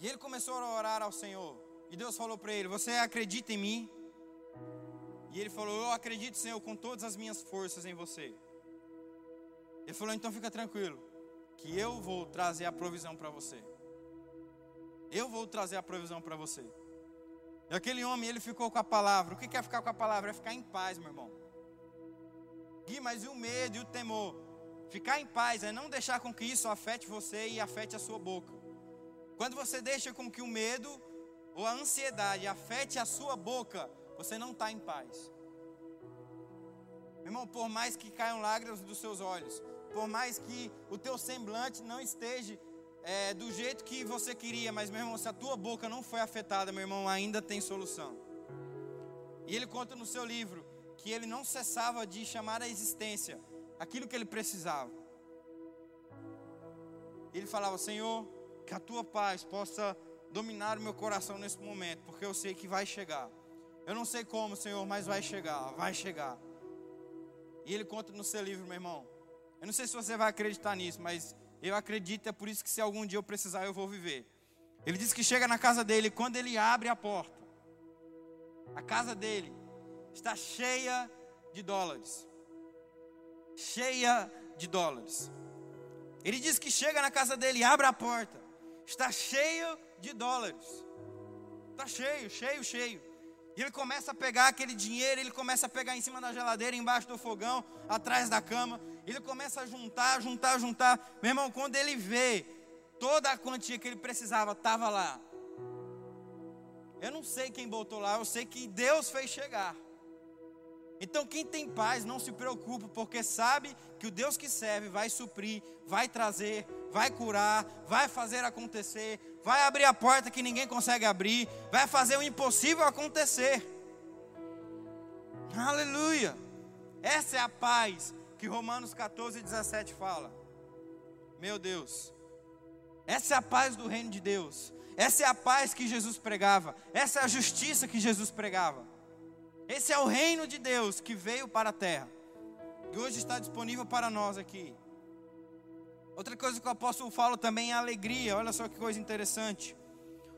E ele começou a orar ao Senhor. E Deus falou para ele: Você acredita em mim? E ele falou: Eu acredito, Senhor, com todas as minhas forças em você. Ele falou: Então fica tranquilo, que eu vou trazer a provisão para você. Eu vou trazer a provisão para você. E aquele homem, ele ficou com a palavra. O que é ficar com a palavra? É ficar em paz, meu irmão. Gui, mas e o medo e o temor? Ficar em paz é não deixar com que isso afete você e afete a sua boca. Quando você deixa com que o medo ou a ansiedade afete a sua boca, você não está em paz. Meu irmão, por mais que caiam lágrimas dos seus olhos, por mais que o teu semblante não esteja é, do jeito que você queria, mas meu irmão, se a tua boca não foi afetada, meu irmão, ainda tem solução. E ele conta no seu livro que ele não cessava de chamar à existência aquilo que ele precisava. Ele falava: Senhor, que a tua paz possa dominar o meu coração nesse momento, porque eu sei que vai chegar. Eu não sei como, Senhor, mas vai chegar, vai chegar. E ele conta no seu livro, meu irmão. Eu não sei se você vai acreditar nisso, mas eu acredito, é por isso que se algum dia eu precisar, eu vou viver. Ele diz que chega na casa dele, quando ele abre a porta, a casa dele está cheia de dólares. Cheia de dólares. Ele diz que chega na casa dele, abre a porta, está cheio de dólares. Está cheio, cheio, cheio. E ele começa a pegar aquele dinheiro, ele começa a pegar em cima da geladeira, embaixo do fogão, atrás da cama. Ele começa a juntar, juntar, juntar. Meu irmão, quando ele vê toda a quantia que ele precisava, estava lá. Eu não sei quem botou lá, eu sei que Deus fez chegar. Então, quem tem paz não se preocupa, porque sabe que o Deus que serve vai suprir, vai trazer, vai curar, vai fazer acontecer, vai abrir a porta que ninguém consegue abrir, vai fazer o impossível acontecer. Aleluia! Essa é a paz que Romanos 14, 17 fala. Meu Deus, essa é a paz do reino de Deus, essa é a paz que Jesus pregava, essa é a justiça que Jesus pregava. Esse é o reino de Deus que veio para a terra, e hoje está disponível para nós aqui. Outra coisa que o apóstolo fala também é a alegria. Olha só que coisa interessante.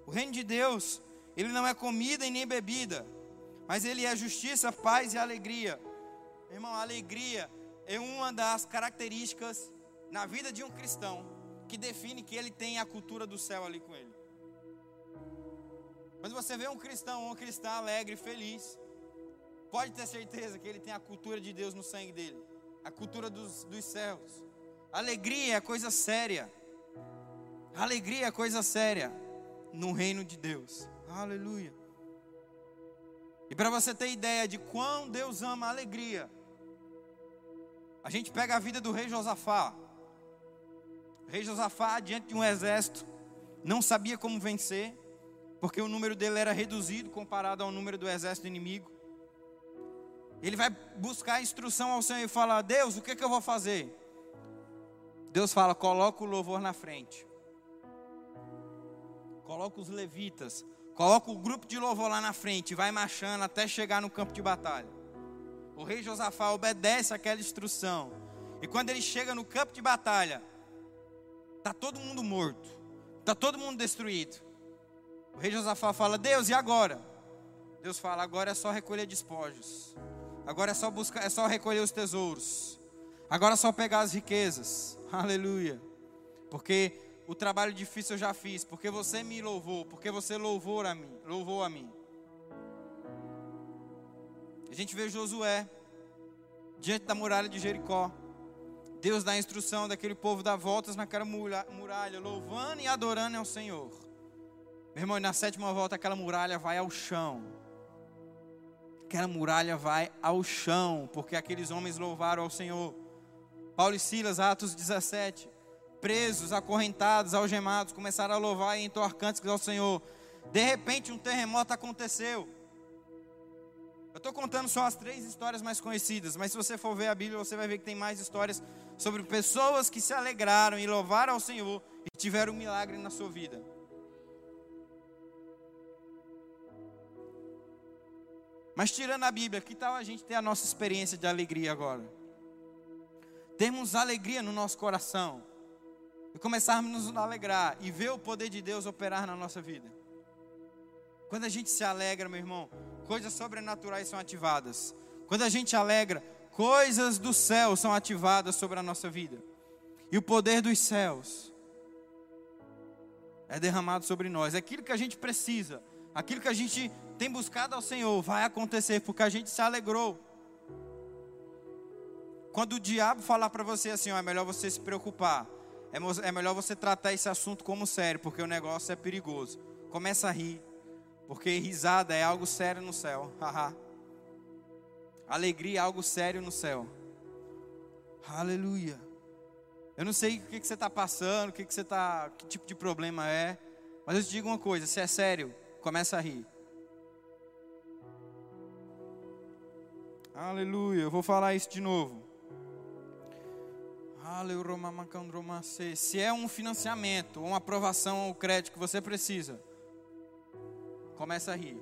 O reino de Deus, ele não é comida e nem bebida, mas ele é justiça, paz e alegria. Irmão, a alegria é uma das características na vida de um cristão que define que ele tem a cultura do céu ali com ele. Quando você vê um cristão ou um cristã alegre, feliz, pode ter certeza que ele tem a cultura de Deus no sangue dele, a cultura dos, dos céus. Alegria é coisa séria. Alegria é coisa séria no reino de Deus. Aleluia. E para você ter ideia de quão Deus ama a alegria, a gente pega a vida do rei Josafá. O rei Josafá, diante de um exército, não sabia como vencer, porque o número dele era reduzido comparado ao número do exército inimigo. Ele vai buscar instrução ao Senhor e fala: Deus, o que, que eu vou fazer? Deus fala: coloca o louvor na frente. Coloca os levitas. Coloca o grupo de louvor lá na frente. Vai marchando até chegar no campo de batalha. O rei Josafá obedece aquela instrução. E quando ele chega no campo de batalha, está todo mundo morto. Está todo mundo destruído. O rei Josafá fala: Deus, e agora? Deus fala: agora é só recolher despojos. Agora é só buscar, é só recolher os tesouros. Agora é só pegar as riquezas. Aleluia. Porque o trabalho difícil eu já fiz, porque você me louvou, porque você louvou a mim, louvou a mim. A gente vê Josué diante da muralha de Jericó. Deus dá a instrução daquele povo dar voltas naquela muralha, louvando e adorando ao Senhor. Meu irmão, na sétima volta aquela muralha vai ao chão. Aquela muralha vai ao chão, porque aqueles homens louvaram ao Senhor. Paulo e Silas, Atos 17, presos, acorrentados, algemados, começaram a louvar e entoar cânticos ao Senhor. De repente, um terremoto aconteceu. Eu estou contando só as três histórias mais conhecidas, mas se você for ver a Bíblia, você vai ver que tem mais histórias sobre pessoas que se alegraram e louvaram ao Senhor e tiveram um milagre na sua vida. Mas tirando a Bíblia, que tal a gente ter a nossa experiência de alegria agora? termos alegria no nosso coração e começarmos a nos alegrar e ver o poder de Deus operar na nossa vida. Quando a gente se alegra, meu irmão, coisas sobrenaturais são ativadas. Quando a gente alegra, coisas do céu são ativadas sobre a nossa vida. E o poder dos céus é derramado sobre nós. Aquilo que a gente precisa, aquilo que a gente tem buscado ao Senhor, vai acontecer porque a gente se alegrou. Quando o diabo falar para você assim, ó, é melhor você se preocupar, é, é melhor você tratar esse assunto como sério, porque o negócio é perigoso. Começa a rir, porque risada é algo sério no céu. Alegria é algo sério no céu. Aleluia. Eu não sei o que, que você está passando, o que, que você tá, que tipo de problema é, mas eu te digo uma coisa: se é sério, começa a rir. Aleluia. Eu vou falar isso de novo. Se é um financiamento, uma aprovação ao crédito que você precisa, começa a rir.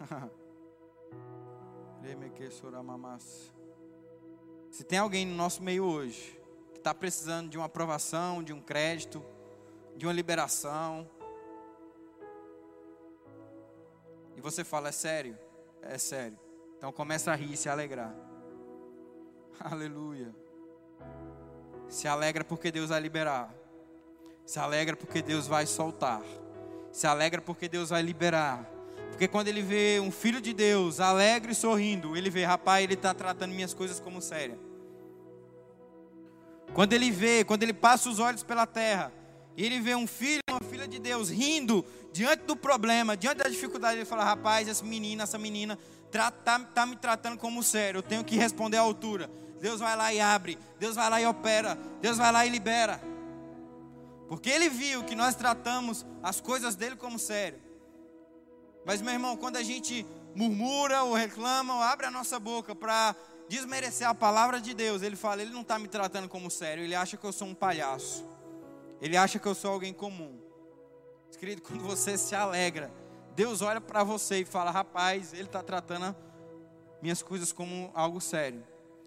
Se tem alguém no nosso meio hoje que está precisando de uma aprovação, de um crédito, de uma liberação, e você fala, é sério? É sério. Então começa a rir se alegrar. Aleluia. Se alegra porque Deus vai liberar. Se alegra porque Deus vai soltar. Se alegra porque Deus vai liberar. Porque quando ele vê um filho de Deus alegre e sorrindo, ele vê, rapaz, ele está tratando minhas coisas como séria. Quando ele vê, quando ele passa os olhos pela terra, e ele vê um filho, uma filha de Deus rindo diante do problema, diante da dificuldade, ele fala: rapaz, essa menina, essa menina está tá, me tratando como sério, eu tenho que responder à altura. Deus vai lá e abre, Deus vai lá e opera, Deus vai lá e libera. Porque Ele viu que nós tratamos as coisas dele como sério. Mas, meu irmão, quando a gente murmura ou reclama ou abre a nossa boca para desmerecer a palavra de Deus, Ele fala: Ele não está me tratando como sério, Ele acha que eu sou um palhaço, Ele acha que eu sou alguém comum. Querido, quando você se alegra, Deus olha para você e fala: Rapaz, Ele está tratando minhas coisas como algo sério.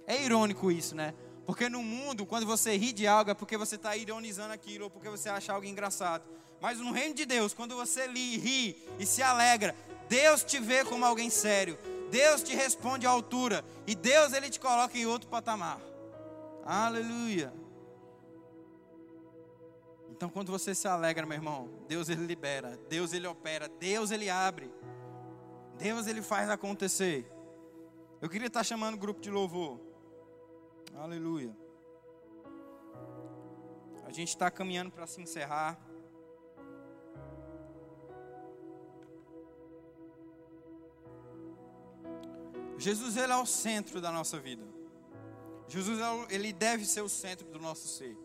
É irônico isso, né? Porque no mundo, quando você ri de algo, é porque você está ironizando aquilo, ou porque você acha algo engraçado. Mas no reino de Deus, quando você ri e se alegra, Deus te vê como alguém sério. Deus te responde à altura. E Deus, Ele te coloca em outro patamar. Aleluia. Então, quando você se alegra, meu irmão, Deus ele libera, Deus ele opera, Deus ele abre, Deus ele faz acontecer. Eu queria estar chamando o grupo de louvor. Aleluia. A gente está caminhando para se encerrar. Jesus ele é o centro da nossa vida. Jesus ele deve ser o centro do nosso ser.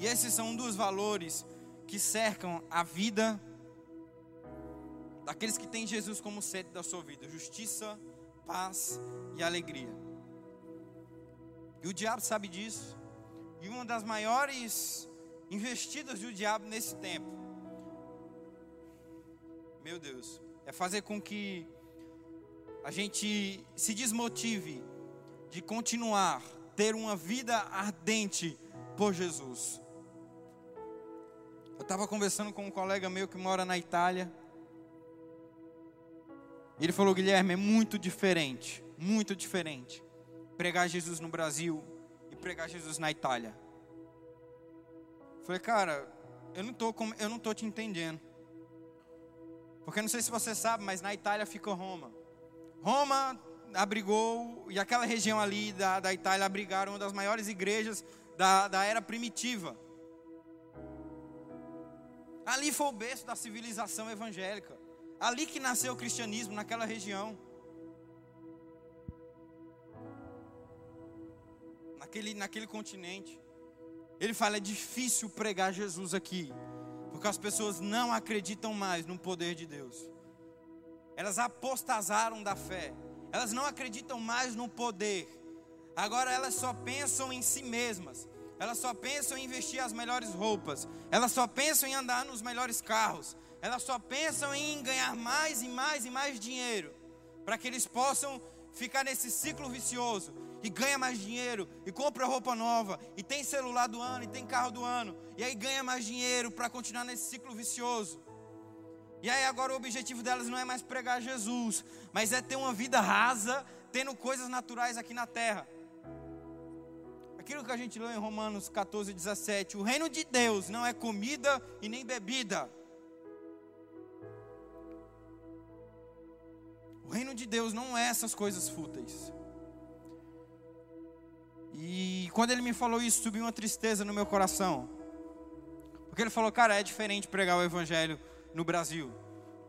E esses são um dos valores que cercam a vida daqueles que têm Jesus como centro da sua vida: justiça, paz e alegria. E o diabo sabe disso. E uma das maiores investidas do diabo nesse tempo, meu Deus, é fazer com que a gente se desmotive de continuar ter uma vida ardente por Jesus. Eu estava conversando com um colega meu que mora na Itália. E ele falou: Guilherme, é muito diferente, muito diferente pregar Jesus no Brasil e pregar Jesus na Itália. Eu falei, cara, eu não tô, eu não tô te entendendo. Porque não sei se você sabe, mas na Itália fica Roma. Roma abrigou, e aquela região ali da, da Itália abrigaram uma das maiores igrejas da, da era primitiva. Ali foi o berço da civilização evangélica. Ali que nasceu o cristianismo, naquela região. Naquele, naquele continente. Ele fala: é difícil pregar Jesus aqui, porque as pessoas não acreditam mais no poder de Deus. Elas apostasaram da fé. Elas não acreditam mais no poder. Agora elas só pensam em si mesmas. Elas só pensam em investir as melhores roupas. Elas só pensam em andar nos melhores carros. Elas só pensam em ganhar mais e mais e mais dinheiro. Para que eles possam ficar nesse ciclo vicioso. E ganha mais dinheiro. E compra roupa nova. E tem celular do ano. E tem carro do ano. E aí ganha mais dinheiro para continuar nesse ciclo vicioso. E aí agora o objetivo delas não é mais pregar Jesus. Mas é ter uma vida rasa. Tendo coisas naturais aqui na terra aquilo que a gente leu em Romanos 14, 17: o reino de Deus não é comida e nem bebida. O reino de Deus não é essas coisas fúteis. E quando ele me falou isso, subiu uma tristeza no meu coração. Porque ele falou, cara, é diferente pregar o evangelho no Brasil.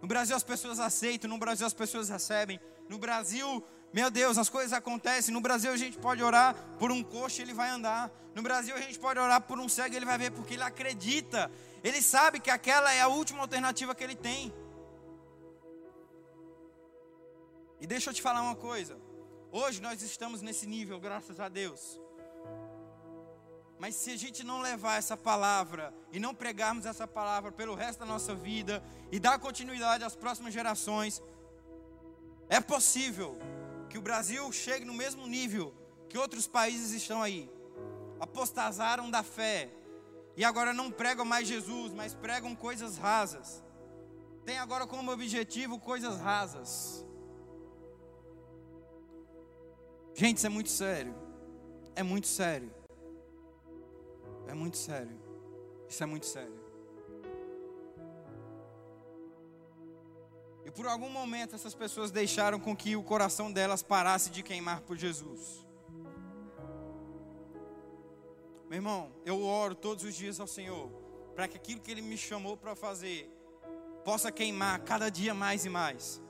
No Brasil as pessoas aceitam, no Brasil as pessoas recebem. No Brasil meu Deus, as coisas acontecem. No Brasil a gente pode orar por um coxo, ele vai andar. No Brasil a gente pode orar por um cego, ele vai ver porque ele acredita. Ele sabe que aquela é a última alternativa que ele tem. E deixa eu te falar uma coisa. Hoje nós estamos nesse nível, graças a Deus. Mas se a gente não levar essa palavra e não pregarmos essa palavra pelo resto da nossa vida e dar continuidade às próximas gerações, é possível que o Brasil chegue no mesmo nível que outros países estão aí. Apostasaram da fé e agora não pregam mais Jesus, mas pregam coisas rasas. Tem agora como objetivo coisas rasas. Gente, isso é muito sério. É muito sério. É muito sério. Isso é muito sério. E por algum momento essas pessoas deixaram com que o coração delas parasse de queimar por Jesus. Meu irmão, eu oro todos os dias ao Senhor para que aquilo que Ele me chamou para fazer possa queimar cada dia mais e mais.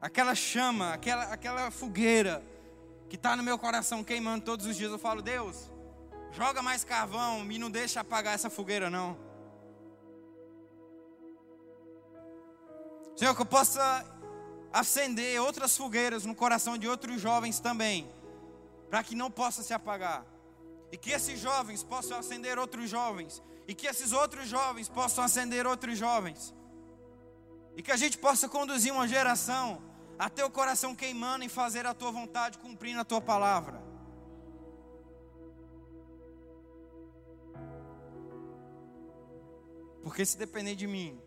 Aquela chama, aquela, aquela fogueira que está no meu coração queimando todos os dias, eu falo, Deus, joga mais carvão e não deixa apagar essa fogueira não. Senhor, que eu possa acender outras fogueiras no coração de outros jovens também, para que não possa se apagar. E que esses jovens possam acender outros jovens, e que esses outros jovens possam acender outros jovens. E que a gente possa conduzir uma geração até o coração queimando em fazer a tua vontade, cumprindo a tua palavra. Porque se depender de mim,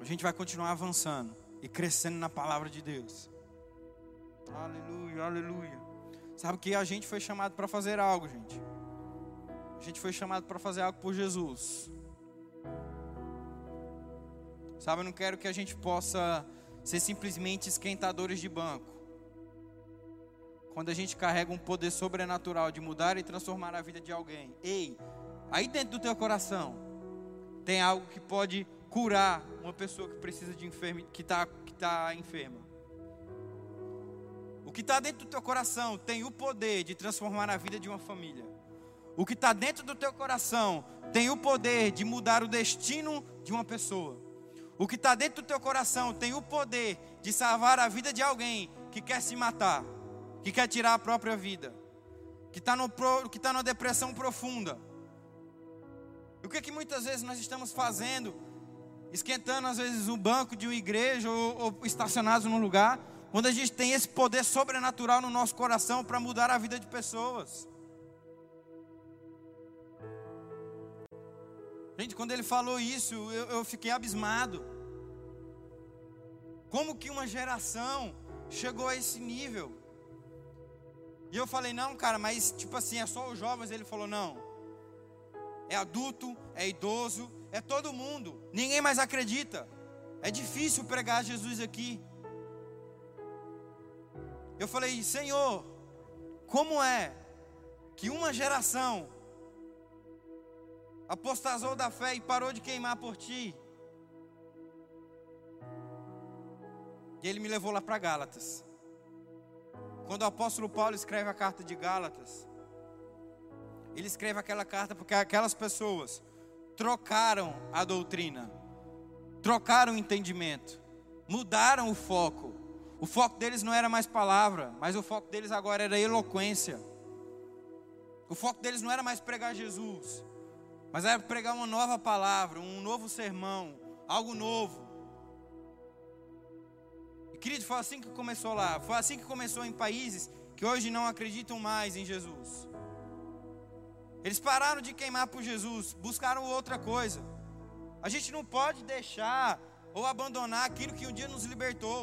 a gente vai continuar avançando e crescendo na palavra de Deus. Aleluia, aleluia. Sabe que a gente foi chamado para fazer algo, gente. A gente foi chamado para fazer algo por Jesus. Sabe, eu não quero que a gente possa ser simplesmente esquentadores de banco. Quando a gente carrega um poder sobrenatural de mudar e transformar a vida de alguém. Ei, aí dentro do teu coração tem algo que pode curar uma pessoa que precisa de enferme, que está que tá enferma. O que está dentro do teu coração tem o poder de transformar a vida de uma família. O que está dentro do teu coração tem o poder de mudar o destino de uma pessoa. O que está dentro do teu coração tem o poder de salvar a vida de alguém que quer se matar, que quer tirar a própria vida, que está que tá numa depressão profunda. O que, que muitas vezes nós estamos fazendo? Esquentando às vezes o banco de uma igreja ou, ou estacionados num lugar, quando a gente tem esse poder sobrenatural no nosso coração para mudar a vida de pessoas. Gente, quando ele falou isso, eu, eu fiquei abismado. Como que uma geração chegou a esse nível? E eu falei, não, cara, mas tipo assim, é só os jovens. Ele falou, não. É adulto, é idoso, é todo mundo. Ninguém mais acredita. É difícil pregar Jesus aqui. Eu falei, Senhor, como é que uma geração apostasou da fé e parou de queimar por ti. E ele me levou lá para Gálatas. Quando o apóstolo Paulo escreve a carta de Gálatas, ele escreve aquela carta porque aquelas pessoas trocaram a doutrina, trocaram o entendimento, mudaram o foco. O foco deles não era mais palavra, mas o foco deles agora era eloquência. O foco deles não era mais pregar Jesus, mas era pregar uma nova palavra, um novo sermão, algo novo. E querido, foi assim que começou lá. Foi assim que começou em países que hoje não acreditam mais em Jesus. Eles pararam de queimar por Jesus, buscaram outra coisa. A gente não pode deixar ou abandonar aquilo que um dia nos libertou.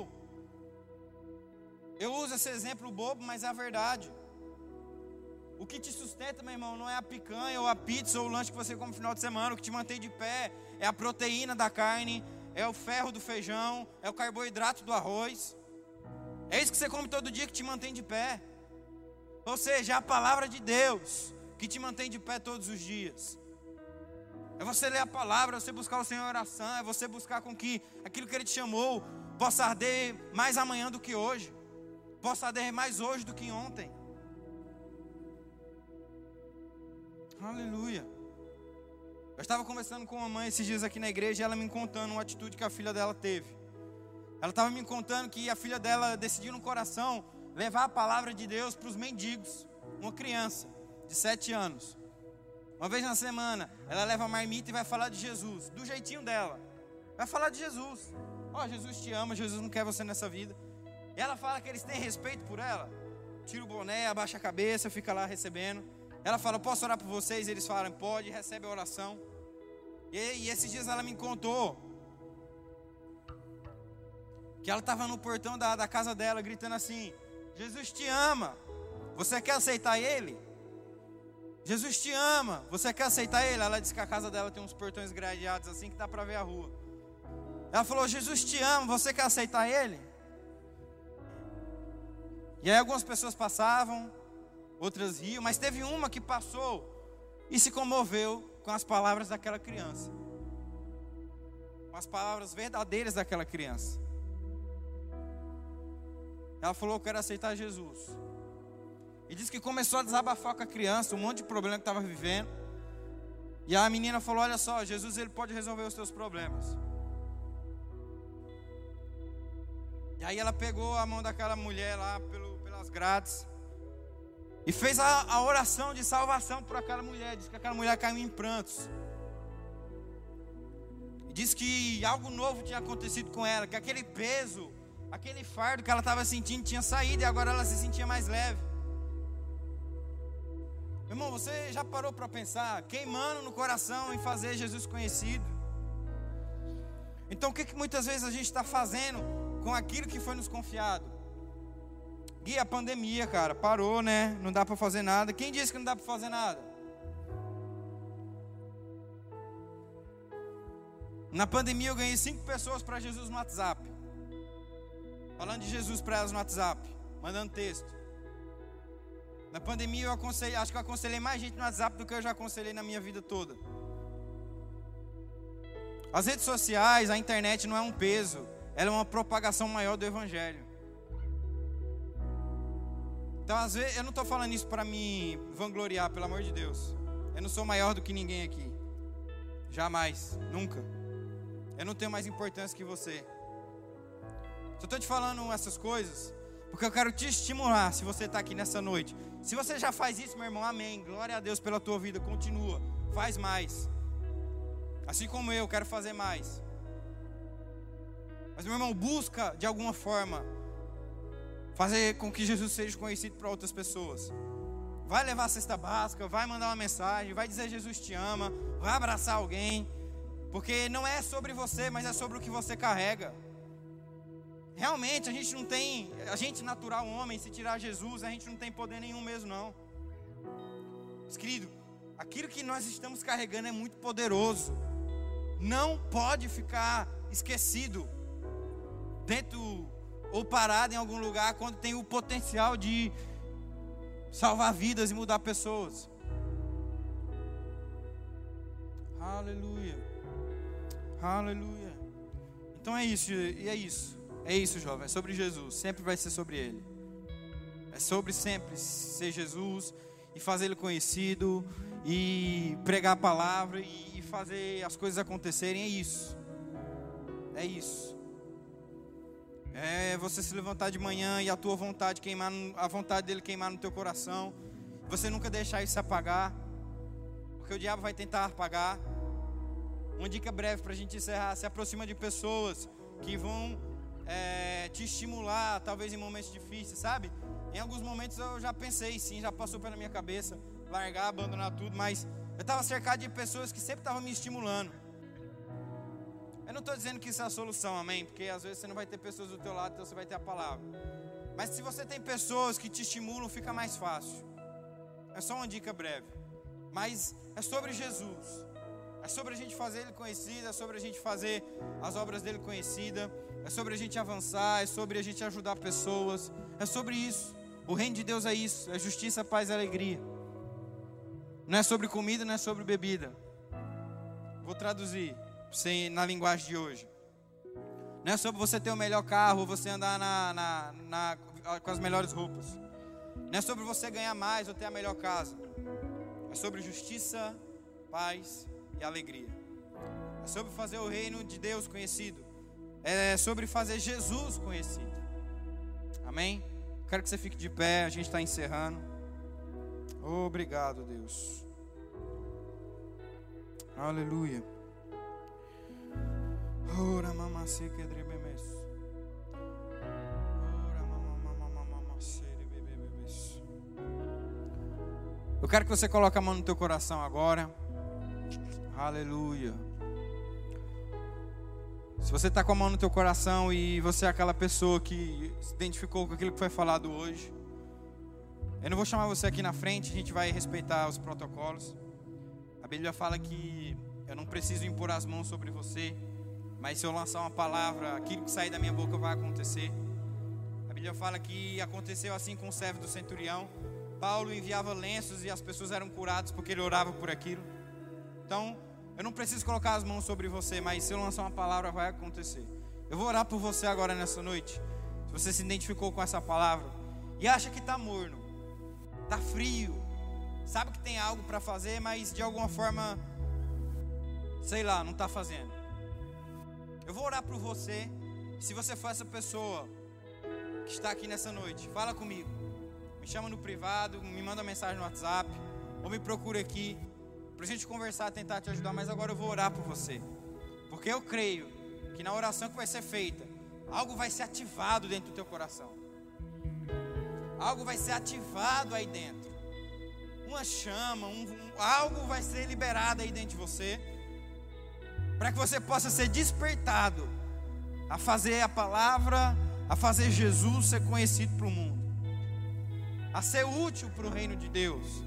Eu uso esse exemplo bobo, mas é a verdade. O que te sustenta, meu irmão, não é a picanha ou a pizza ou o lanche que você come no final de semana. O que te mantém de pé é a proteína da carne, é o ferro do feijão, é o carboidrato do arroz. É isso que você come todo dia que te mantém de pé. Ou seja, é a palavra de Deus que te mantém de pé todos os dias. É você ler a palavra, é você buscar o Senhor em oração, é você buscar com que aquilo que Ele te chamou possa arder mais amanhã do que hoje, possa arder mais hoje do que ontem. Aleluia. Eu estava conversando com uma mãe esses dias aqui na igreja e ela me contando uma atitude que a filha dela teve. Ela estava me contando que a filha dela decidiu no coração levar a palavra de Deus para os mendigos. Uma criança de sete anos. Uma vez na semana, ela leva a marmita e vai falar de Jesus, do jeitinho dela. Vai falar de Jesus. Ó, oh, Jesus te ama, Jesus não quer você nessa vida. E ela fala que eles têm respeito por ela. Tira o boné, abaixa a cabeça, fica lá recebendo. Ela fala: Posso orar por vocês? Eles falam: Pode, recebe a oração. E, e esses dias ela me contou que ela estava no portão da, da casa dela gritando assim: Jesus te ama, você quer aceitar Ele? Jesus te ama, você quer aceitar Ele? Ela disse que a casa dela tem uns portões gradeados assim que dá para ver a rua. Ela falou: Jesus te ama, você quer aceitar Ele? E aí algumas pessoas passavam, outras riam, mas teve uma que passou e se comoveu com as palavras daquela criança. Com as palavras verdadeiras daquela criança. Ela falou: Eu quero aceitar Jesus. E disse que começou a desabafar com a criança, um monte de problema que estava vivendo. E a menina falou: Olha só, Jesus ele pode resolver os teus problemas. E aí ela pegou a mão daquela mulher lá pelo, pelas grades. E fez a, a oração de salvação por aquela mulher. Diz que aquela mulher caiu em prantos. Diz que algo novo tinha acontecido com ela. Que aquele peso, aquele fardo que ela estava sentindo tinha saído. E agora ela se sentia mais leve. Irmão, você já parou para pensar, queimando no coração em fazer Jesus conhecido? Então o que, que muitas vezes a gente está fazendo com aquilo que foi nos confiado? Guia, a pandemia, cara, parou, né? Não dá para fazer nada. Quem disse que não dá para fazer nada? Na pandemia eu ganhei cinco pessoas para Jesus no WhatsApp. Falando de Jesus para elas no WhatsApp, mandando texto. Na pandemia eu aconselhei, acho que eu aconselhei mais gente no WhatsApp do que eu já aconselhei na minha vida toda. As redes sociais, a internet não é um peso, ela é uma propagação maior do evangelho. Então, às vezes, eu não estou falando isso para me vangloriar, pelo amor de Deus. Eu não sou maior do que ninguém aqui. Jamais, nunca. Eu não tenho mais importância que você. Só estou te falando essas coisas porque eu quero te estimular. Se você está aqui nessa noite, se você já faz isso, meu irmão, amém. Glória a Deus pela tua vida. Continua, faz mais. Assim como eu, quero fazer mais. Mas meu irmão, busca de alguma forma fazer com que Jesus seja conhecido para outras pessoas. Vai levar a cesta básica, vai mandar uma mensagem, vai dizer Jesus te ama, vai abraçar alguém, porque não é sobre você, mas é sobre o que você carrega. Realmente, a gente não tem, a gente natural homem, se tirar Jesus, a gente não tem poder nenhum mesmo não. Mas, querido, aquilo que nós estamos carregando é muito poderoso. Não pode ficar esquecido dentro ou parado em algum lugar quando tem o potencial de salvar vidas e mudar pessoas. Aleluia. Aleluia. Então é isso, e é isso. É isso, jovem. É sobre Jesus. Sempre vai ser sobre Ele. É sobre sempre ser Jesus e fazer Ele conhecido e pregar a palavra e fazer as coisas acontecerem. É isso. É isso. É você se levantar de manhã e a tua vontade queimar, a vontade dele queimar no teu coração. Você nunca deixar isso apagar, porque o diabo vai tentar apagar. Uma dica breve para a gente encerrar: se aproxima de pessoas que vão é, te estimular, talvez em momentos difíceis, sabe? Em alguns momentos eu já pensei, sim, já passou pela minha cabeça, largar, abandonar tudo, mas eu estava cercado de pessoas que sempre estavam me estimulando. Eu não estou dizendo que isso é a solução, amém? Porque às vezes você não vai ter pessoas do teu lado, então você vai ter a palavra. Mas se você tem pessoas que te estimulam, fica mais fácil. É só uma dica breve. Mas é sobre Jesus. É sobre a gente fazer Ele conhecido, é sobre a gente fazer as obras dele conhecida, é sobre a gente avançar, é sobre a gente ajudar pessoas, é sobre isso. O reino de Deus é isso, é justiça, paz e alegria. Não é sobre comida, não é sobre bebida. Vou traduzir na linguagem de hoje. Não é sobre você ter o melhor carro, você andar na, na, na, com as melhores roupas. Não é sobre você ganhar mais ou ter a melhor casa. É sobre justiça, paz e alegria. É sobre fazer o reino de Deus conhecido. É sobre fazer Jesus conhecido. Amém? Quero que você fique de pé, a gente está encerrando. Obrigado, Deus. Aleluia. Ora mama se que. Ora. Eu quero que você coloque a mão no teu coração agora. Aleluia. Se você está com a mão no teu coração e você é aquela pessoa que se identificou com aquilo que foi falado hoje, eu não vou chamar você aqui na frente, a gente vai respeitar os protocolos. A Bíblia fala que eu não preciso impor as mãos sobre você. Mas se eu lançar uma palavra, aquilo que sair da minha boca vai acontecer. A Bíblia fala que aconteceu assim com o servo do centurião. Paulo enviava lenços e as pessoas eram curadas porque ele orava por aquilo. Então, eu não preciso colocar as mãos sobre você, mas se eu lançar uma palavra, vai acontecer. Eu vou orar por você agora nessa noite. Se você se identificou com essa palavra e acha que está morno, está frio, sabe que tem algo para fazer, mas de alguma forma, sei lá, não está fazendo. Eu vou orar por você. Se você for essa pessoa que está aqui nessa noite, fala comigo. Me chama no privado, me manda mensagem no WhatsApp, ou me procura aqui para a gente conversar, tentar te ajudar. Mas agora eu vou orar por você, porque eu creio que na oração que vai ser feita, algo vai ser ativado dentro do teu coração. Algo vai ser ativado aí dentro. Uma chama, um, um, algo vai ser liberado aí dentro de você para que você possa ser despertado a fazer a palavra, a fazer Jesus ser conhecido para o mundo, a ser útil para o reino de Deus,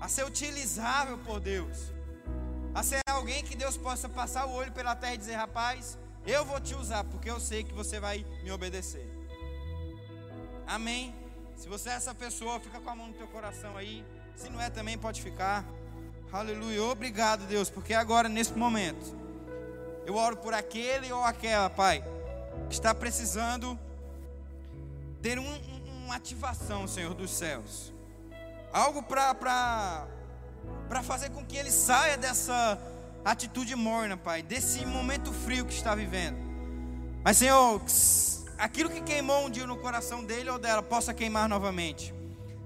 a ser utilizável por Deus, a ser alguém que Deus possa passar o olho pela terra e dizer: rapaz, eu vou te usar, porque eu sei que você vai me obedecer. Amém. Se você é essa pessoa, fica com a mão no teu coração aí. Se não é também, pode ficar. Aleluia. Obrigado, Deus, porque agora, nesse momento, eu oro por aquele ou aquela, Pai, que está precisando ter um, um, uma ativação, Senhor dos céus. Algo para fazer com que ele saia dessa atitude morna, Pai, desse momento frio que está vivendo. Mas, Senhor, aquilo que queimou um dia no coração dele ou dela possa queimar novamente.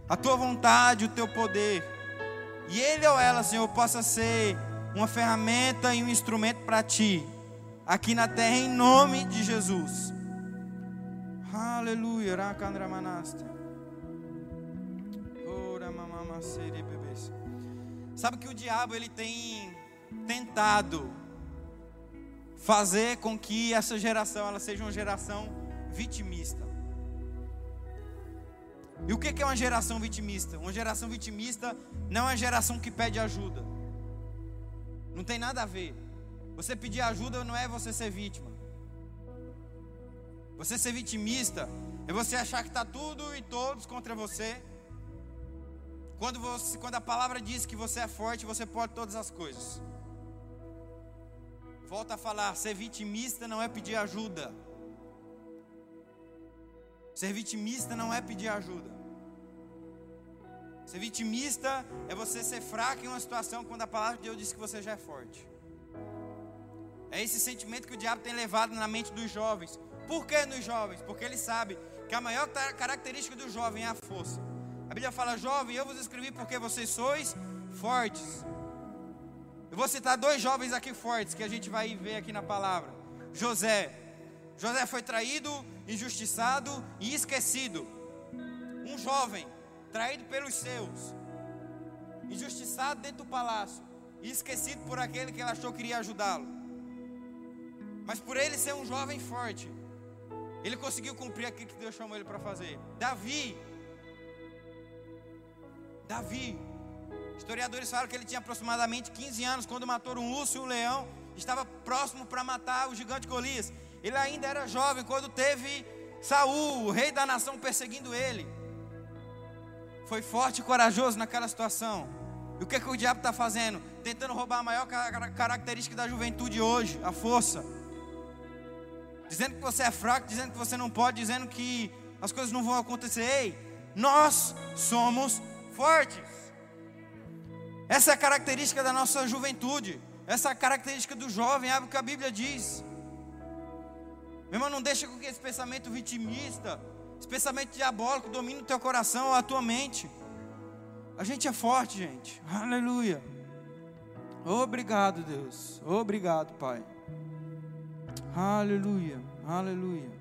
A tua vontade, o teu poder. E ele ou ela, Senhor, possa ser uma ferramenta e um instrumento para ti, aqui na terra, em nome de Jesus. Aleluia. Sabe que o diabo ele tem tentado fazer com que essa geração ela seja uma geração vitimista. E o que é uma geração vitimista? Uma geração vitimista não é uma geração que pede ajuda. Não tem nada a ver. Você pedir ajuda não é você ser vítima. Você ser vitimista é você achar que está tudo e todos contra você. Quando, você, quando a palavra diz que você é forte, você pode todas as coisas. Volta a falar, ser vitimista não é pedir ajuda. Ser vitimista não é pedir ajuda. Ser vitimista é você ser fraco em uma situação quando a palavra de Deus diz que você já é forte. É esse sentimento que o diabo tem levado na mente dos jovens. Por que nos jovens? Porque ele sabe que a maior característica do jovem é a força. A Bíblia fala: Jovem, eu vos escrevi porque vocês sois fortes. Eu vou citar dois jovens aqui fortes que a gente vai ver aqui na palavra: José. José foi traído, injustiçado e esquecido. Um jovem traído pelos seus, injustiçado dentro do palácio e esquecido por aquele que ele achou que iria ajudá-lo. Mas por ele ser um jovem forte, ele conseguiu cumprir aquilo que Deus chamou ele para fazer. Davi, Davi, historiadores falam que ele tinha aproximadamente 15 anos quando matou um urso e um leão, estava próximo para matar o gigante Golias. Ele ainda era jovem quando teve Saul, o rei da nação, perseguindo ele. Foi forte e corajoso naquela situação. E o que, é que o diabo está fazendo? Tentando roubar a maior característica da juventude hoje, a força. Dizendo que você é fraco, dizendo que você não pode, dizendo que as coisas não vão acontecer. Ei, nós somos fortes. Essa é a característica da nossa juventude. Essa é a característica do jovem, é o que a Bíblia diz. Meu irmão, não deixa com que esse pensamento vitimista, esse pensamento diabólico domine o teu coração ou a tua mente. A gente é forte, gente. Aleluia. Obrigado, Deus. Obrigado, Pai. Aleluia. Aleluia.